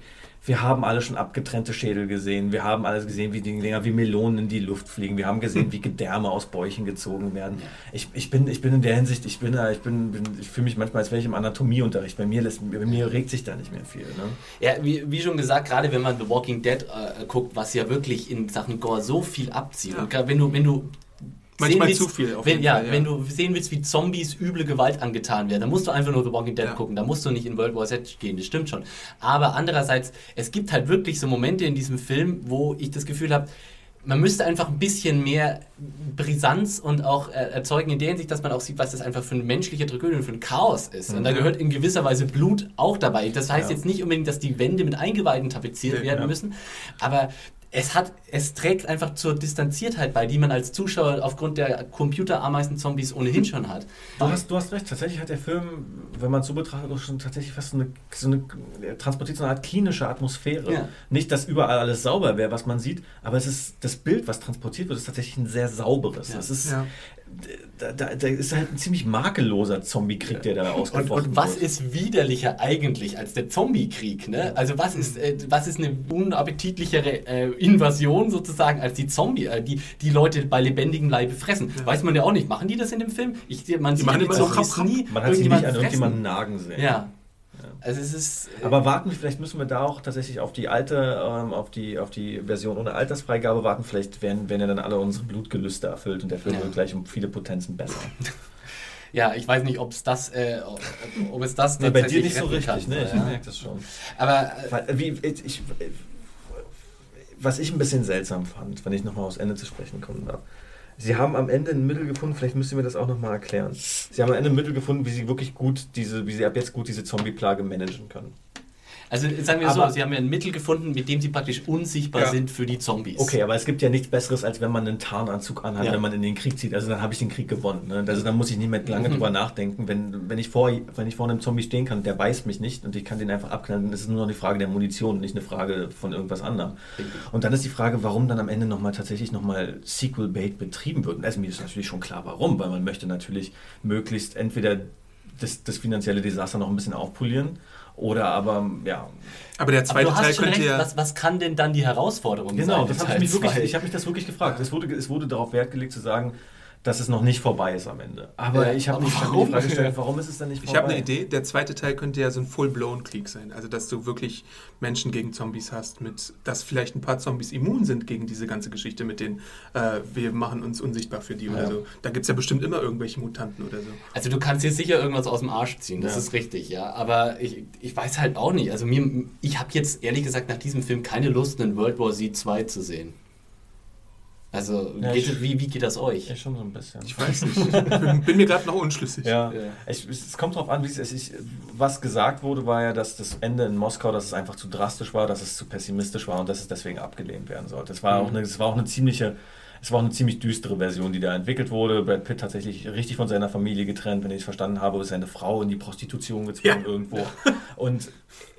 wir haben alle schon abgetrennte Schädel gesehen. Wir haben alles gesehen, wie die Dinger wie Melonen in die Luft fliegen. Wir haben gesehen, wie Gedärme aus Bäuchen gezogen werden. Ich, ich, bin, ich bin in der Hinsicht, ich bin da, ich bin, bin ich fühle mich manchmal, als wäre ich im Anatomieunterricht. Bei mir, lässt, bei mir regt sich da nicht mehr viel. Ne? Ja, wie, wie schon gesagt, gerade wenn man The Walking Dead äh, guckt, was ja wirklich in Sachen Gore so viel abzieht. Ja. Und wenn du, wenn du Manchmal sehen zu viel auf wenn, jeden ja, Fall, ja. wenn du sehen willst, wie Zombies üble Gewalt angetan werden, dann musst du einfach nur The Walking Dead Ja. gucken. Da musst du nicht in World War Z gehen, das stimmt schon. Aber andererseits, es gibt halt wirklich so Momente in diesem Film, wo ich das Gefühl habe, man müsste einfach ein bisschen mehr Brisanz und auch äh, erzeugen in der Hinsicht, dass man auch sieht, was das einfach für eine menschliche Tragödie und für ein Chaos ist. Und da Mhm. gehört in gewisser Weise Blut auch dabei. Das heißt Ja. jetzt nicht unbedingt, dass die Wände mit Eingeweiden tapeziert Nee, werden ja. müssen, aber es hat, es trägt einfach zur Distanziertheit bei, die man als Zuschauer aufgrund der Computerameisen-Zombies ohnehin schon hat. Du hast, du hast recht, tatsächlich hat der Film, wenn man es so betrachtet, auch schon tatsächlich fast so eine, so eine er transportiert so eine Art klinische Atmosphäre. Ja. Nicht, dass überall alles sauber wäre, was man sieht, aber es ist das Bild, was transportiert wird, ist tatsächlich ein sehr sauberes. Ja. Das ist, Ja. Da, da, da ist halt ein ziemlich makelloser Zombie-Krieg, der da Und, ausgebrochen und was wird. ist widerlicher eigentlich als der Zombie-Krieg? Ne? Also was ist, äh, was ist eine unappetitlichere äh, Invasion sozusagen als die Zombie, äh, die die Leute bei lebendigem Leibe fressen? Weiß man ja auch nicht. Machen die das in dem Film? Ich, man sieht machen die immer so nie Man hat sie nicht an irgendjemanden nagen sehen. Ja. Also es ist... Äh, Aber warten, wir, vielleicht müssen wir da auch tatsächlich auf die alte, ähm, auf die, auf die Version ohne Altersfreigabe warten. Vielleicht werden, werden ja dann alle unsere Blutgelüste erfüllt und der Film Ja. wird gleich um viele Potenzen besser. ja, ich weiß nicht, ob es das, äh, ob, es das Nee, bei dir nicht so richtig, kann, ne? Ich ja. merke das schon. Aber äh, äh, wie, ich, ich, was ich ein bisschen seltsam fand, wenn ich nochmal aufs Ende zu sprechen kommen darf. Sie haben am Ende ein Mittel gefunden, vielleicht müsst ihr mir das auch nochmal erklären. Sie haben am Ende ein Mittel gefunden, wie sie wirklich gut diese, wie sie ab jetzt gut diese Zombie-Plage managen können. Also sagen wir Aber- so, sie haben ja ein Mittel gefunden, mit dem sie praktisch unsichtbar Ja. sind für die Zombies. Okay, aber es gibt ja nichts Besseres, als wenn man einen Tarnanzug anhat, Ja. wenn man in den Krieg zieht. Also dann habe ich den Krieg gewonnen. Ne? Also dann muss ich nicht mehr lange Mhm. drüber nachdenken. Wenn, wenn, ich vor, wenn ich vor einem Zombie stehen kann, der beißt mich nicht und ich kann den einfach abknallen, dann ist es nur noch eine Frage der Munition, nicht eine Frage von irgendwas anderem. Und dann ist die Frage, warum dann am Ende nochmal tatsächlich nochmal Sequel-Bait betrieben wird. Und also mir ist natürlich schon klar, warum, weil man möchte natürlich möglichst entweder das, das finanzielle Desaster noch ein bisschen aufpolieren oder aber, ja, Aber der Aber zweite hast Teil schon könnte recht, ja. was, was kann denn dann die Herausforderung sein? Genau, in das habe ich mich wirklich, ich habe mich das wirklich gefragt. Es wurde, es wurde darauf Wert gelegt zu sagen, dass es noch nicht vorbei ist am Ende. Aber Ja, ich habe mich, ich die Frage gestellt, warum ist es dann nicht Ich vorbei? habe eine Idee. Der zweite Teil könnte ja so ein Full-Blown-Krieg sein. Also, dass du wirklich Menschen gegen Zombies hast, mit, dass vielleicht ein paar Zombies immun sind gegen diese ganze Geschichte mit den, äh, wir machen uns unsichtbar für die oder Ja. so. Da gibt es ja bestimmt immer irgendwelche Mutanten oder so. Also du kannst hier sicher irgendwas aus dem Arsch ziehen, das Ja. ist richtig, ja. Aber ich, ich weiß halt auch nicht. Also mir, ich habe jetzt ehrlich gesagt nach diesem Film keine Lust, einen World War Z 2 zu sehen. Also Ja, geht, ich- es- wie, wie geht das euch? Ja, schon so ein bisschen. Ich weiß nicht. Ich bin, bin mir gerade noch unschlüssig. Ja, Ja. Ich, es kommt darauf an, wie es ich, was gesagt wurde, war ja, dass das Ende in Moskau, dass es einfach zu drastisch war, dass es zu pessimistisch war und dass es deswegen abgelehnt werden sollte. Es war, auch, eine, es war auch eine ziemliche, es war auch eine ziemlich düstere Version, die da entwickelt wurde. Brad Pitt tatsächlich richtig von seiner Familie getrennt, wenn ich es verstanden habe, ist seine Frau in die Prostitution gezwungen Ja. irgendwo. Und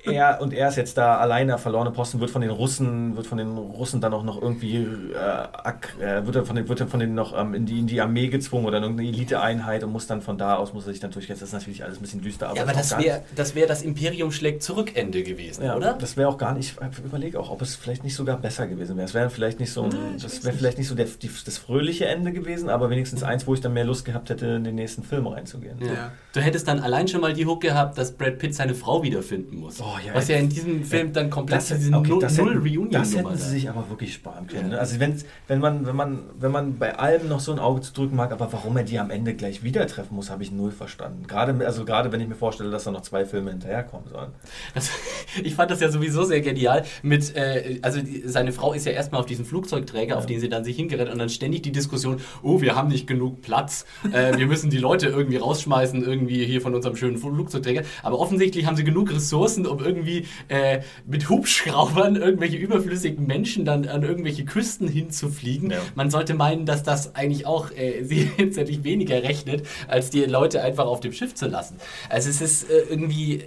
er, und er ist jetzt da alleine verlorene Posten, wird von den Russen, wird von den Russen dann auch noch irgendwie, äh, äh, wird er von den, wird er von denen noch ähm, in, die, in die Armee gezwungen oder in irgendeine Eliteeinheit und muss dann von da aus, muss er sich dann durchsetzen. Das ist natürlich alles ein bisschen düster, aber, Ja, aber das wäre das, wär das Imperium schlägt zurückende gewesen, ja, oder? Das wäre auch gar nicht, ich überlege auch, ob es vielleicht nicht sogar besser gewesen wäre. Es wäre vielleicht nicht so, ein, das wäre vielleicht nicht so der, die, das fröhliche Ende gewesen, aber wenigstens eins, wo ich dann mehr Lust gehabt hätte, in den nächsten Film reinzugehen. Ja. Du hättest dann allein schon mal die Hook gehabt, dass Brad Pitt seine Frau wiederfinden muss. Oh, ja, was ja in diesem Film dann komplett Das, diese okay, Null- das, hätten, Null-Reunion das hätten sie da. sich aber wirklich sparen können. Ne? Also wenn, wenn, man, wenn, man, wenn man bei allem noch so ein Auge zu drücken mag, aber warum er die am Ende gleich wieder treffen muss, habe ich null verstanden. Gerade, also gerade wenn ich mir vorstelle, dass da noch zwei Filme hinterherkommen sollen. Das, ich fand das ja sowieso sehr genial. Mit, äh, also die, seine Frau ist ja erstmal auf diesem Flugzeugträger, auf den sie dann sich hingerettet und dann ständig die Diskussion, oh, wir haben nicht genug Platz, äh, wir müssen die Leute irgendwie rausschmeißen, irgendwie hier von unserem schönen Flugzeugträger. Aber offensichtlich haben sie genug Ressourcen, um irgendwie äh, mit Hubschraubern irgendwelche überflüssigen Menschen dann an irgendwelche Küsten hinzufliegen. Ja. Man sollte meinen, dass das eigentlich auch äh, sie letztendlich weniger rechnet, als die Leute einfach auf dem Schiff zu lassen. Also es ist äh, irgendwie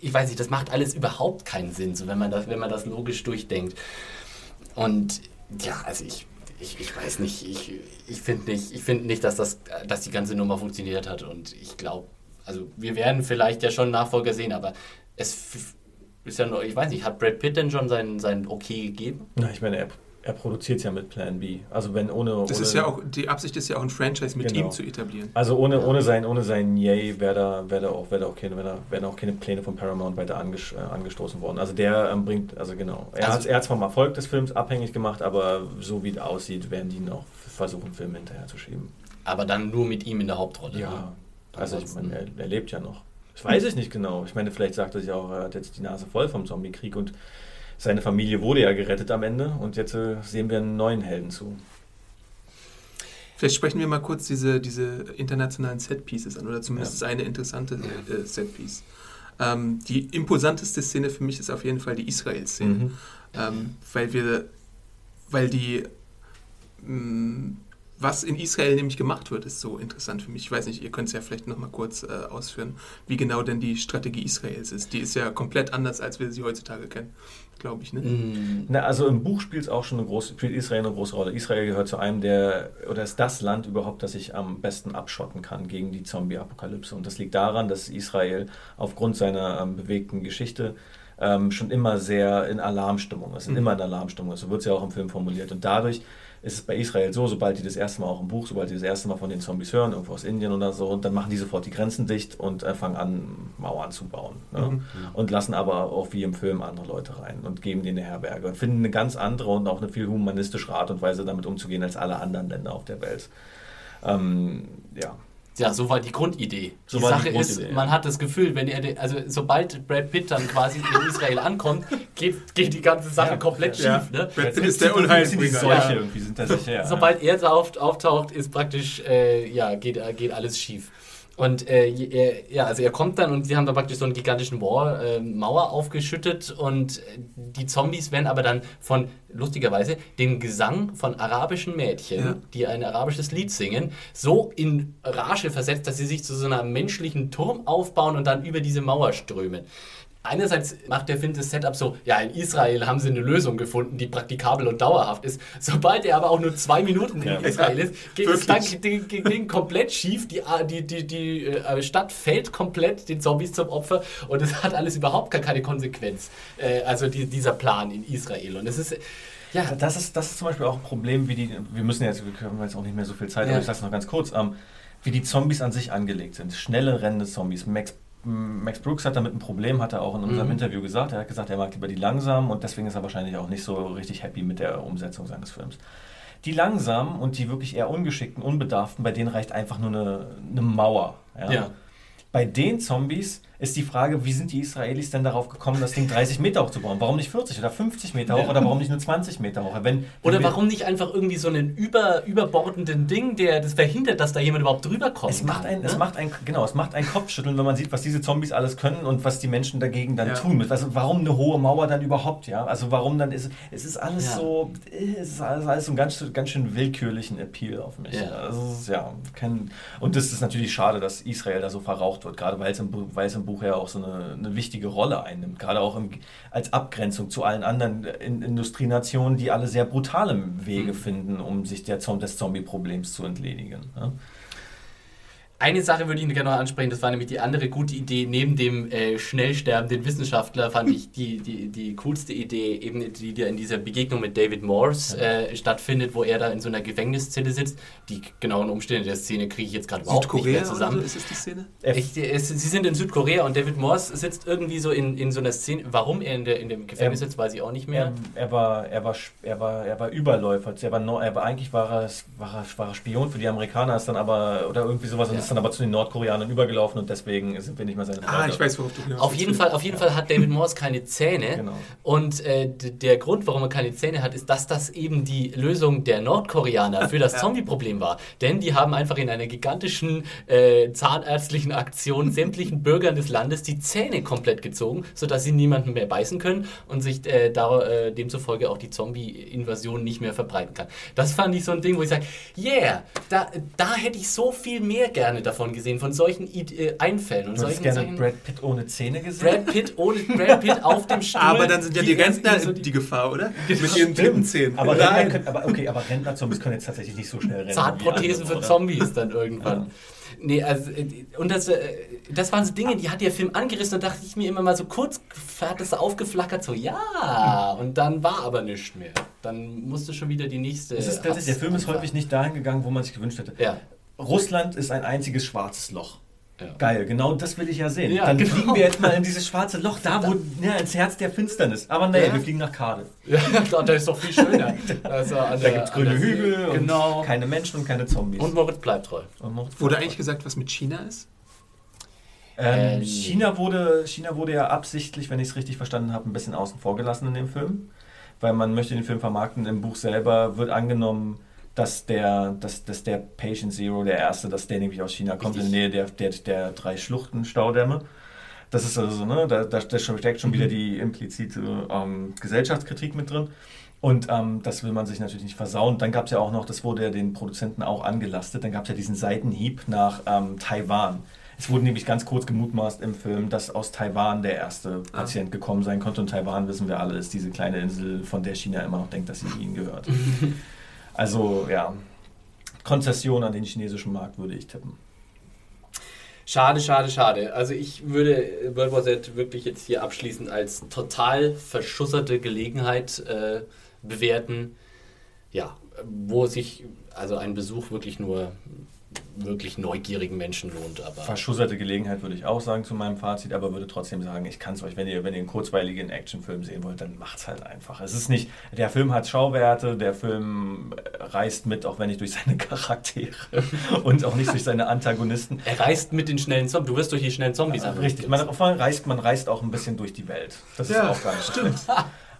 ich weiß nicht, das macht alles überhaupt keinen Sinn, so wenn man das, wenn man das logisch durchdenkt. Und ja, also ich, ich, ich weiß nicht, ich, ich finde nicht, ich finde nicht, dass das, dass die ganze Nummer funktioniert hat. Und ich glaube, also wir werden vielleicht ja schon Nachfolger sehen, aber es ist ja noch, ich weiß nicht, hat Brad Pitt denn schon sein, sein Okay gegeben? Na, ich meine, er, er produziert ja mit Plan B. Also wenn ohne. Das ohne, ist ja auch, die Absicht ist ja auch ein Franchise mit Genau. ihm zu etablieren. Also ohne, ohne sein, ohne sein Yay wäre da, wär da auch, wär da auch keine, wär wären auch keine Pläne von Paramount weiter anges, äh, angestoßen worden. Also der ähm, bringt, also genau. Er Also- hat es vom Erfolg des Films abhängig gemacht, aber so wie es aussieht, werden die noch versuchen, Filme hinterher zu schieben. Aber dann nur mit ihm in der Hauptrolle. Ja, ne? also ich meine, er, er lebt ja noch. Das weiß ich nicht genau. Ich meine, vielleicht sagt er sich auch, er hat jetzt die Nase voll vom Zombie-Krieg und seine Familie wurde ja gerettet am Ende und jetzt äh, sehen wir einen neuen Helden zu. Vielleicht sprechen wir mal kurz diese, diese internationalen Set-Pieces an, oder zumindest eine interessante äh, Set-Piece. Ähm, die imposanteste Szene für mich ist auf jeden Fall die Israel-Szene. Mhm. Ähm, weil wir, weil die, mh, was in Israel nämlich gemacht wird, ist so interessant für mich. Ich weiß nicht, ihr könnt es ja vielleicht nochmal kurz äh, ausführen, wie genau denn die Strategie Israels ist. Die ist ja komplett anders, als wir sie heutzutage kennen, glaube ich. Ne? Mm, Na, also im Buch spielt es auch schon eine große, spielt Israel eine große Rolle. Israel gehört zu einem der, oder ist das Land überhaupt, das sich am besten abschotten kann gegen die Zombie-Apokalypse. Und das liegt daran, dass Israel aufgrund seiner ähm, bewegten Geschichte ähm, schon immer sehr in Alarmstimmung ist, Mhm. immer in Alarmstimmung ist. So wird es ja auch im Film formuliert. Und dadurch ist es bei Israel so, sobald die das erste Mal auch im Buch, sobald die das erste Mal von den Zombies hören, irgendwo aus Indien oder so, dann machen die sofort die Grenzen dicht und äh, fangen an, Mauern zu bauen. Ne? Mhm. Und lassen aber auch wie im Film andere Leute rein und geben denen eine Herberge und finden eine ganz andere und auch eine viel humanistischere Art und Weise damit umzugehen als alle anderen Länder auf der Welt. Ähm, ja. Ja, so war die Grundidee. So die war die Sache ist, Grundidee, ja. man hat das Gefühl, wenn er, de- also sobald Brad Pitt dann quasi in Israel ankommt, geht, geht die ganze Sache Ja, komplett ja. schief. Ne? Brad Pitt ist der Die Unheilbringer. Seuche Ja. irgendwie sind da sicher. Ja. Sobald er auftaucht, ist praktisch, äh, ja, geht, geht alles schief. Und äh, er, ja, also er kommt dann und sie haben da praktisch so einen gigantischen Wall, äh, Mauer aufgeschüttet und äh, die Zombies werden aber dann von, lustigerweise, dem Gesang von arabischen Mädchen, Ja. die ein arabisches Lied singen, so in Rage versetzt, dass sie sich zu so einer menschlichen Turm aufbauen und dann über diese Mauer strömen. Einerseits macht der Film das Setup so, ja, in Israel haben sie eine Lösung gefunden, die praktikabel und dauerhaft ist. Sobald er aber auch nur zwei Minuten in Ja. Israel ist, geht Wirklich. das dann Ding, komplett schief. Die, die, die, die äh, Stadt fällt komplett den Zombies zum Opfer und es hat alles überhaupt gar keine Konsequenz. Äh, also die, dieser Plan in Israel. Und es ist, ja, Das ist, das ist zum Beispiel auch ein Problem, wie die, wir müssen jetzt, wir haben jetzt auch nicht mehr so viel Zeit, Ja. aber ich sage es noch ganz kurz, ähm, wie die Zombies an sich angelegt sind. Schnelle, rennende Zombies. Max, Max Brooks hat damit ein Problem, hat er auch in unserem Mhm. Interview gesagt. Er hat gesagt, er mag lieber die langsamen und deswegen ist er wahrscheinlich auch nicht so richtig happy mit der Umsetzung seines Films. Die langsamen und die wirklich eher ungeschickten, unbedarften, bei denen reicht einfach nur eine, eine Mauer. Ja. Bei den Zombies ist die Frage, wie sind die Israelis denn darauf gekommen, das Ding 30 Meter hoch zu bauen? Warum nicht 40 oder 50 Meter hoch oder warum nicht nur 20 Meter hoch? Wenn, Oder warum nicht einfach irgendwie so einen über, überbordenden Ding, der das verhindert, dass da jemand überhaupt drüber kommt? Es macht ein, ne? es macht ein, genau, es macht ein Kopfschütteln, wenn man sieht, was diese Zombies alles können und was die Menschen dagegen dann Ja. tun. Also warum eine hohe Mauer dann überhaupt, ja? Also warum dann ist es ist alles Ja. so, es ist alles, alles so einen ganz, ganz schön willkürlichen Appeal auf mich. Ja. Also es ist, ja, kein, und das ist natürlich schade, dass Israel da so verraucht wird, gerade weil es im, weil es im Buch ja auch so eine, eine wichtige Rolle einnimmt, gerade auch im, als Abgrenzung zu allen anderen in, Industrienationen, die alle sehr brutale Mhm. Wege finden, um sich der, des Zombie-Problems zu entledigen. Ja? Eine Sache würde ich gerne noch ansprechen, das war nämlich die andere gute Idee. Neben dem äh, schnell sterbenden Wissenschaftler fand ich die, die, die coolste Idee, eben die, die in dieser Begegnung mit David Morse äh, stattfindet, wo er da in so einer Gefängniszelle sitzt. Die genauen Umstände der Szene kriege ich jetzt gerade überhaupt nicht Südkorea mehr oder zusammen. so, ist es die Szene? Ich, es, sie sind in Südkorea und David Morse sitzt irgendwie so in, in so einer Szene. Warum er in, der, in dem Gefängnis Ähm, sitzt, weiß ich auch nicht mehr. Er, er, war, er, war, er, war, er war Überläufer. Er war, er war, eigentlich war er, war, er, war er Spion für die Amerikaner, ist dann aber, oder irgendwie sowas, Ja. Ist dann aber zu den Nordkoreanern übergelaufen und deswegen sind wir nicht mehr seine Ah, Freunde. ich weiß, worauf du hinaus Auf jeden, Fall, auf jeden Fall hat David Morse keine Zähne. Genau. Und äh, der Grund, warum er keine Zähne hat, ist, dass das eben die Lösung der Nordkoreaner für das Zombie-Problem war. Denn die haben einfach in einer gigantischen äh, zahnärztlichen Aktion sämtlichen Bürgern des Landes die Zähne komplett gezogen, sodass sie niemanden mehr beißen können und sich äh, da, äh, demzufolge auch die Zombie-Invasion nicht mehr verbreiten kann. Das fand ich so ein Ding, wo ich sage, yeah, da, da hätte ich so viel mehr gerne davon gesehen, von solchen I äh, Einfällen und Du solchen, gerne solchen Brad Pitt ohne Zähne gesehen? Brad Pitt ohne Brad Pitt auf dem Stuhl. Aber dann sind ja die er- Rentner so die, Gefahr, oder? Mit ihren dritten Zähnen. Aber Rentner können, aber okay, aber Rentner-Zombies können jetzt tatsächlich nicht so schnell rennen. Zahnprothesen für Zombies dann irgendwann. Nee, also, äh, und das, äh, das waren so Dinge, die hat der Film angerissen und dachte ich mir immer mal so kurz, hat das aufgeflackert, so ja, und dann war aber nichts mehr. Dann musste schon wieder die nächste. Es ist tatsächlich, der Film ist häufig nicht dahin gegangen, wo man sich gewünscht hätte. Ja. Russland ist ein einziges schwarzes Loch. Ja. Geil, genau das will ich ja sehen. Ja, Dann genau. fliegen wir jetzt mal in dieses schwarze Loch, da wo, ja, ins Herz der Finsternis. Aber naja, Ja. wir fliegen nach Cardiff. Ja, da da ist doch viel schöner. Also an Da gibt es grüne. Hügel und Genau. keine Menschen und keine Zombies. Und Moritz bleibt treu. Und Moritz Wurde eigentlich gesagt, was mit China ist? Ähm, Ähm, China, wurde, China wurde ja absichtlich, wenn ich es richtig verstanden habe, ein bisschen außen vor gelassen in dem Film. Weil man möchte den Film vermarkten. Im Buch selber wird angenommen, dass der, dass, dass der Patient Zero, der erste, dass der nämlich aus China kommt, Richtig. in der Nähe der, der, der drei Schluchten-Staudämme. Das ist also, ne, da, da steckt schon wieder die implizite ähm, Gesellschaftskritik mit drin. Und ähm, das will man sich natürlich nicht versauen. Dann gab es ja auch noch, das wurde ja den Produzenten auch angelastet, dann gab es ja diesen Seitenhieb nach ähm, Taiwan. Es wurde nämlich ganz kurz gemutmaßt im Film, dass aus Taiwan der erste Patient gekommen sein konnte. Und Taiwan, wissen wir alle, ist diese kleine Insel, von der China immer noch denkt, dass sie ihnen gehört. also ja, Konzession an den chinesischen Markt würde ich tippen. Schade, schade, schade. Also ich würde World War Z wirklich jetzt hier abschließend als total verschusserte Gelegenheit äh, bewerten. Ja, wo sich also ein Besuch wirklich nur wirklich neugierigen Menschen lohnt. Aber Verschusserte Gelegenheit würde ich auch sagen zu meinem Fazit, aber würde trotzdem sagen, ich kann es euch, wenn ihr, wenn ihr einen kurzweiligen Actionfilm sehen wollt, dann macht's halt einfach. Es ist nicht, der Film hat Schauwerte, der Film äh, reißt mit, auch wenn nicht durch seine Charaktere und auch nicht durch seine Antagonisten. er reist mit den schnellen Zombies. Du wirst durch die schnellen Zombies einfach Richtig, man, man, reist, man reist auch ein bisschen durch die Welt. Das ist Ja, auch gar nicht stimmt.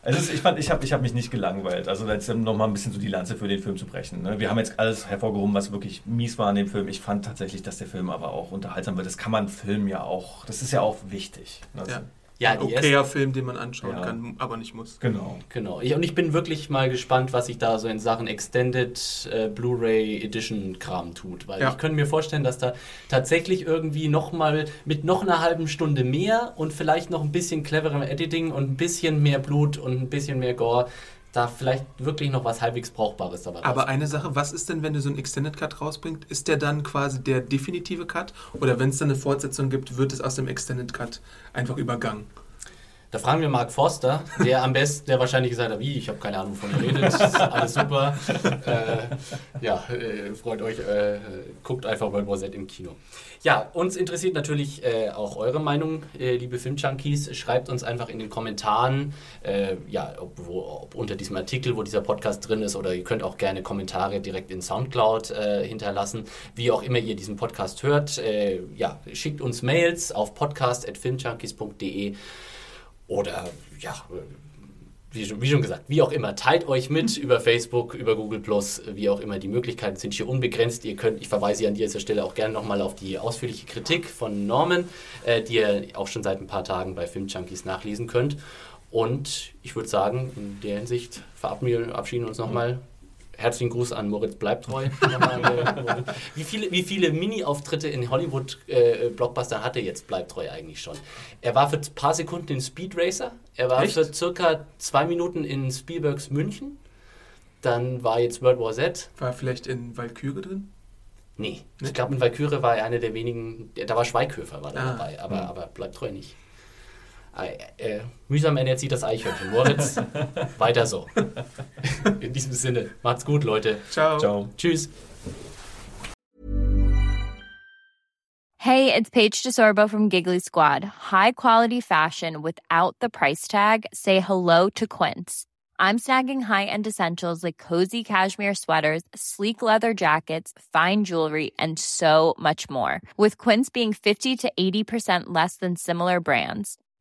Also ich fand, ich habe ich hab mich nicht gelangweilt. Also jetzt noch mal ein bisschen so die Lanze für den Film zu brechen. Ne? Wir haben jetzt alles hervorgehoben, was wirklich mies war an dem Film. Ich fand tatsächlich, dass der Film aber auch unterhaltsam wird. Das kann man Film ja auch, das ist ja auch wichtig. Ne? Ja. Ja, Ein okayer Film, den man anschauen Ja. kann, aber nicht muss. Genau. Genau. Ich, und ich bin wirklich mal gespannt, was sich da so in Sachen Extended äh, Blu-ray Edition Kram tut. Weil Ja. ich könnte mir vorstellen, dass da tatsächlich irgendwie nochmal mit noch einer halben Stunde mehr und vielleicht noch ein bisschen cleverem Editing und ein bisschen mehr Blut und ein bisschen mehr Gore da vielleicht wirklich noch was halbwegs Brauchbares dabei Aber rauskommt. eine Sache, was ist denn, wenn du so einen Extended Cut rausbringst? Ist der dann quasi der definitive Cut? Oder wenn es dann eine Fortsetzung gibt, wird es aus dem Extended Cut einfach übergangen? Da fragen wir Mark Forster, der am besten, der wahrscheinlich gesagt hat, wie, ich habe keine Ahnung, wovon ihr redet, ist alles super. Äh, ja, äh, freut euch, äh, guckt einfach World War Z im Kino. Ja, uns interessiert natürlich äh, auch eure Meinung, äh, liebe Filmjunkies. Schreibt uns einfach in den Kommentaren, äh, ja, ob, wo, ob unter diesem Artikel, wo dieser Podcast drin ist, oder ihr könnt auch gerne Kommentare direkt in Soundcloud hinterlassen, wie auch immer ihr diesen Podcast hört. ja, schickt uns Mails auf podcast.filmjunkies.de. Oder ja, wie schon, wie schon, gesagt, wie auch immer, teilt euch mit über Facebook, über Google Plus, wie auch immer. Die Möglichkeiten sind hier unbegrenzt. Ihr könnt, ich verweise an dieser Stelle auch gerne nochmal auf die ausführliche Kritik von Norman, äh, die ihr auch schon seit ein paar Tagen bei Filmjunkies nachlesen könnt. Und ich würde sagen, in der Hinsicht verabschieden wir uns nochmal herzlichen Gruß an Moritz Bleibtreu. wie viele, wie viele Mini-Auftritte in Hollywood-Blockbuster äh, hatte jetzt Bleibtreu eigentlich schon? Er war für ein paar Sekunden in Speed Racer, er war Echt? für circa zwei Minuten in Spielbergs München, dann war jetzt World War Z. War vielleicht in Valkyrie drin? Nee, nee? ich glaube in Valkyrie war er einer der wenigen, da war Schweighöfer war ah. dabei, aber, mhm. aber Bleibtreu nicht. Äh, mühsam ernährt sich das Eichhörnchen. Moritz, weiter so. In diesem Sinne, macht's gut, Leute. Ciao. Ciao. Tschüss. Hey, it's Paige DeSorbo from Giggly Squad. High quality fashion without the price tag. Say hello to Quince. I'm snagging high-end essentials like cozy cashmere sweaters, sleek leather jackets, fine jewelry, and so much more. With Quince being 50 to 80% less than similar brands